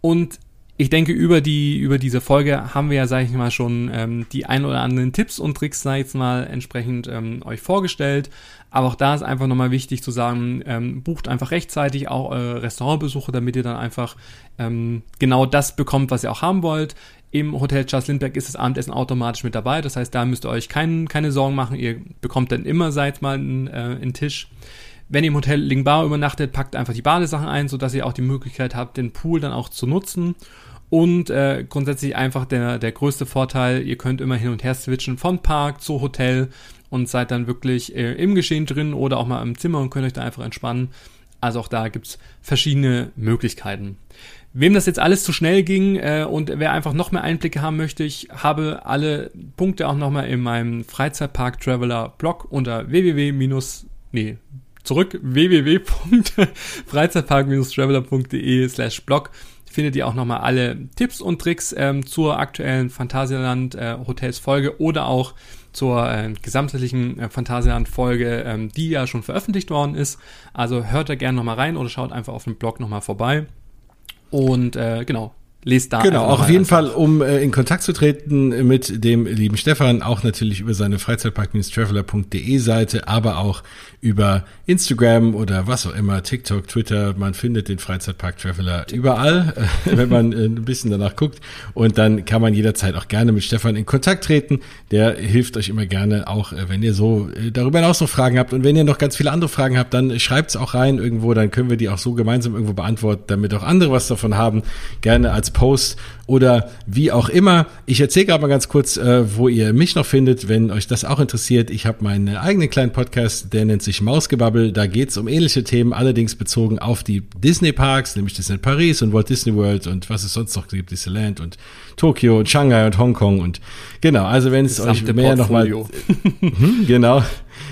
Und ich denke, über die, über diese Folge haben wir ja, sage ich mal, schon ähm, die ein oder anderen Tipps und Tricks, sag ich jetzt mal, entsprechend ähm, euch vorgestellt. Aber auch da ist einfach nochmal wichtig zu sagen, ähm, bucht einfach rechtzeitig auch eure Restaurantbesuche, damit ihr dann einfach ähm, genau das bekommt, was ihr auch haben wollt. Im Hotel Charles Lindbergh ist das Abendessen automatisch mit dabei. Das heißt, da müsst ihr euch kein, keine Sorgen machen. Ihr bekommt dann immer, seit mal, einen, äh, einen Tisch. Wenn ihr im Hotel Lingbao übernachtet, packt einfach die Badesachen ein, sodass ihr auch die Möglichkeit habt, den Pool dann auch zu nutzen. Und äh, grundsätzlich einfach der, der größte Vorteil, ihr könnt immer hin und her switchen von Park zu Hotel und seid dann wirklich äh, im Geschehen drin oder auch mal im Zimmer und könnt euch da einfach entspannen. Also auch da gibt's verschiedene Möglichkeiten. Wem das jetzt alles zu schnell ging äh, und wer einfach noch mehr Einblicke haben möchte, ich habe alle Punkte auch nochmal in meinem Freizeitpark Traveler Blog unter www- nee, zurück www.freizeitpark-traveler.de <laughs> slash blog findet ihr auch nochmal alle Tipps und Tricks ähm, zur aktuellen Phantasialand äh, Hotels Folge oder auch zur äh, gesamtheitlichen äh, Phantasialand Folge, ähm, die ja schon veröffentlicht worden ist. Also hört da gerne nochmal rein oder schaut einfach auf dem Blog nochmal vorbei. Und äh, genau, lest da. Genau, auch auf jeden Fall, um äh, in Kontakt zu treten mit dem lieben Stefan, auch natürlich über seine freizeitpark-traveler.de Seite, aber auch über Instagram oder was auch immer, TikTok, Twitter. Man findet den Freizeitpark Traveler überall, äh, wenn man äh, ein bisschen danach guckt. Und dann kann man jederzeit auch gerne mit Stefan in Kontakt treten. Der hilft euch immer gerne, auch äh, wenn ihr so äh, darüber hinaus noch Fragen habt. Und wenn ihr noch ganz viele andere Fragen habt, dann schreibt's auch rein irgendwo, dann können wir die auch so gemeinsam irgendwo beantworten, damit auch andere was davon haben. Gerne als Post oder wie auch immer. Ich erzähle gerade mal ganz kurz, äh, wo ihr mich noch findet, wenn euch das auch interessiert. Ich habe meinen eigenen kleinen Podcast, der nennt sich Mausgebabbel. Da geht's um ähnliche Themen, allerdings bezogen auf die Disney-Parks, nämlich Disney Paris und Walt Disney World und was es sonst noch gibt, Disneyland und Tokio und Shanghai und Hongkong und genau, also wenn es euch mehr nochmal, <laughs> hm, genau,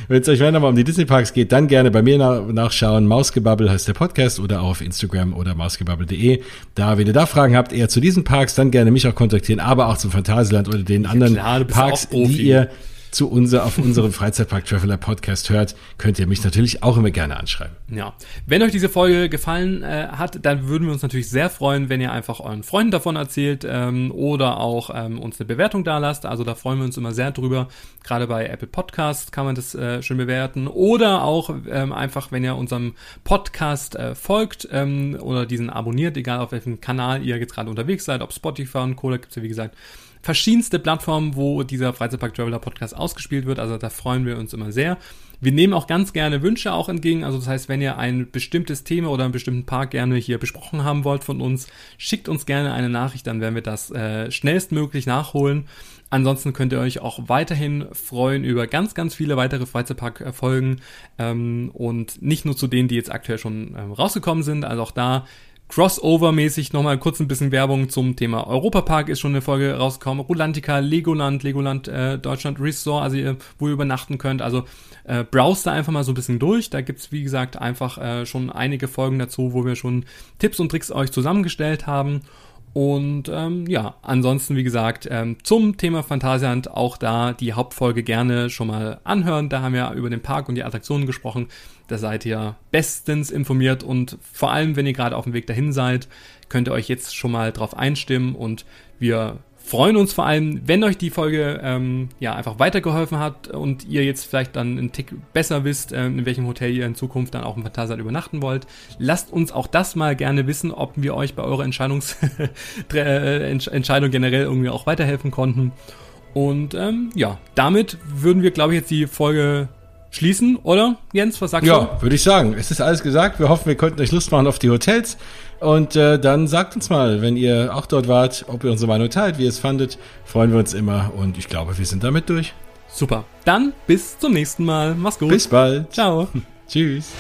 wenn es euch mehr nochmal um die Disney Parks geht, dann gerne bei mir nach, nachschauen. Mausgebabbel heißt der Podcast oder auf Instagram oder mausgebabbel.de. Da, wenn ihr da Fragen habt, eher zu diesen Parks, dann gerne mich auch kontaktieren, aber auch zum Phantasialand oder den anderen klar, Parks, die ihr zu unser, auf unserem Freizeitpark Traveler Podcast hört, könnt ihr mich natürlich auch immer gerne anschreiben. Ja. Wenn euch diese Folge gefallen äh, hat, dann würden wir uns natürlich sehr freuen, wenn ihr einfach euren Freunden davon erzählt ähm, oder auch ähm, uns eine Bewertung da lasst. Also da freuen wir uns immer sehr drüber. Gerade bei Apple Podcasts kann man das äh, schön bewerten. Oder auch ähm, einfach, wenn ihr unserem Podcast äh, folgt ähm, oder diesen abonniert, egal auf welchem Kanal ihr jetzt gerade unterwegs seid, ob Spotify und Co. Da gibt's ja wie gesagt verschiedenste Plattformen, wo dieser Freizeitpark Traveler Podcast ausgespielt wird. Also da freuen wir uns immer sehr. Wir nehmen auch ganz gerne Wünsche auch entgegen. Also das heißt, wenn ihr ein bestimmtes Thema oder einen bestimmten Park gerne hier besprochen haben wollt von uns, schickt uns gerne eine Nachricht, dann werden wir das äh, schnellstmöglich nachholen. Ansonsten könnt ihr euch auch weiterhin freuen über ganz, ganz viele weitere Freizeitpark-Folgen ähm, und nicht nur zu denen, die jetzt aktuell schon ähm, rausgekommen sind. Also auch da Crossover-mäßig nochmal kurz ein bisschen Werbung zum Thema Europapark ist schon eine Folge rausgekommen. Rulantica, Legoland, Legoland äh, Deutschland Resort, also ihr, wo ihr übernachten könnt. Also äh, browst da einfach mal so ein bisschen durch. Da gibt's wie gesagt, einfach äh, schon einige Folgen dazu, wo wir schon Tipps und Tricks euch zusammengestellt haben. Und ähm, ja, ansonsten, wie gesagt, ähm, zum Thema Phantasialand auch da die Hauptfolge gerne schon mal anhören. Da haben wir über den Park und die Attraktionen gesprochen. Da seid ihr bestens informiert und vor allem, wenn ihr gerade auf dem Weg dahin seid, könnt ihr euch jetzt schon mal drauf einstimmen und wir freuen uns vor allem, wenn euch die Folge ähm, ja einfach weitergeholfen hat und ihr jetzt vielleicht dann einen Tick besser wisst, äh, in welchem Hotel ihr in Zukunft dann auch im Phantasialand übernachten wollt. Lasst uns auch das mal gerne wissen, ob wir euch bei eurer Entscheidungs <laughs> äh, Entscheidung generell irgendwie auch weiterhelfen konnten. Und ähm, ja, damit würden wir, glaube ich, jetzt die Folge schließen, oder? Jens, was sagst ja, du? Ja, würde ich sagen. Es ist alles gesagt. Wir hoffen, wir konnten euch Lust machen auf die Hotels. Und äh, dann sagt uns mal, wenn ihr auch dort wart, ob ihr unsere Meinung teilt, wie ihr es fandet. Freuen wir uns immer. Und ich glaube, wir sind damit durch. Super. Dann bis zum nächsten Mal. Mach's gut. Bis bald. Ciao. <laughs> Tschüss.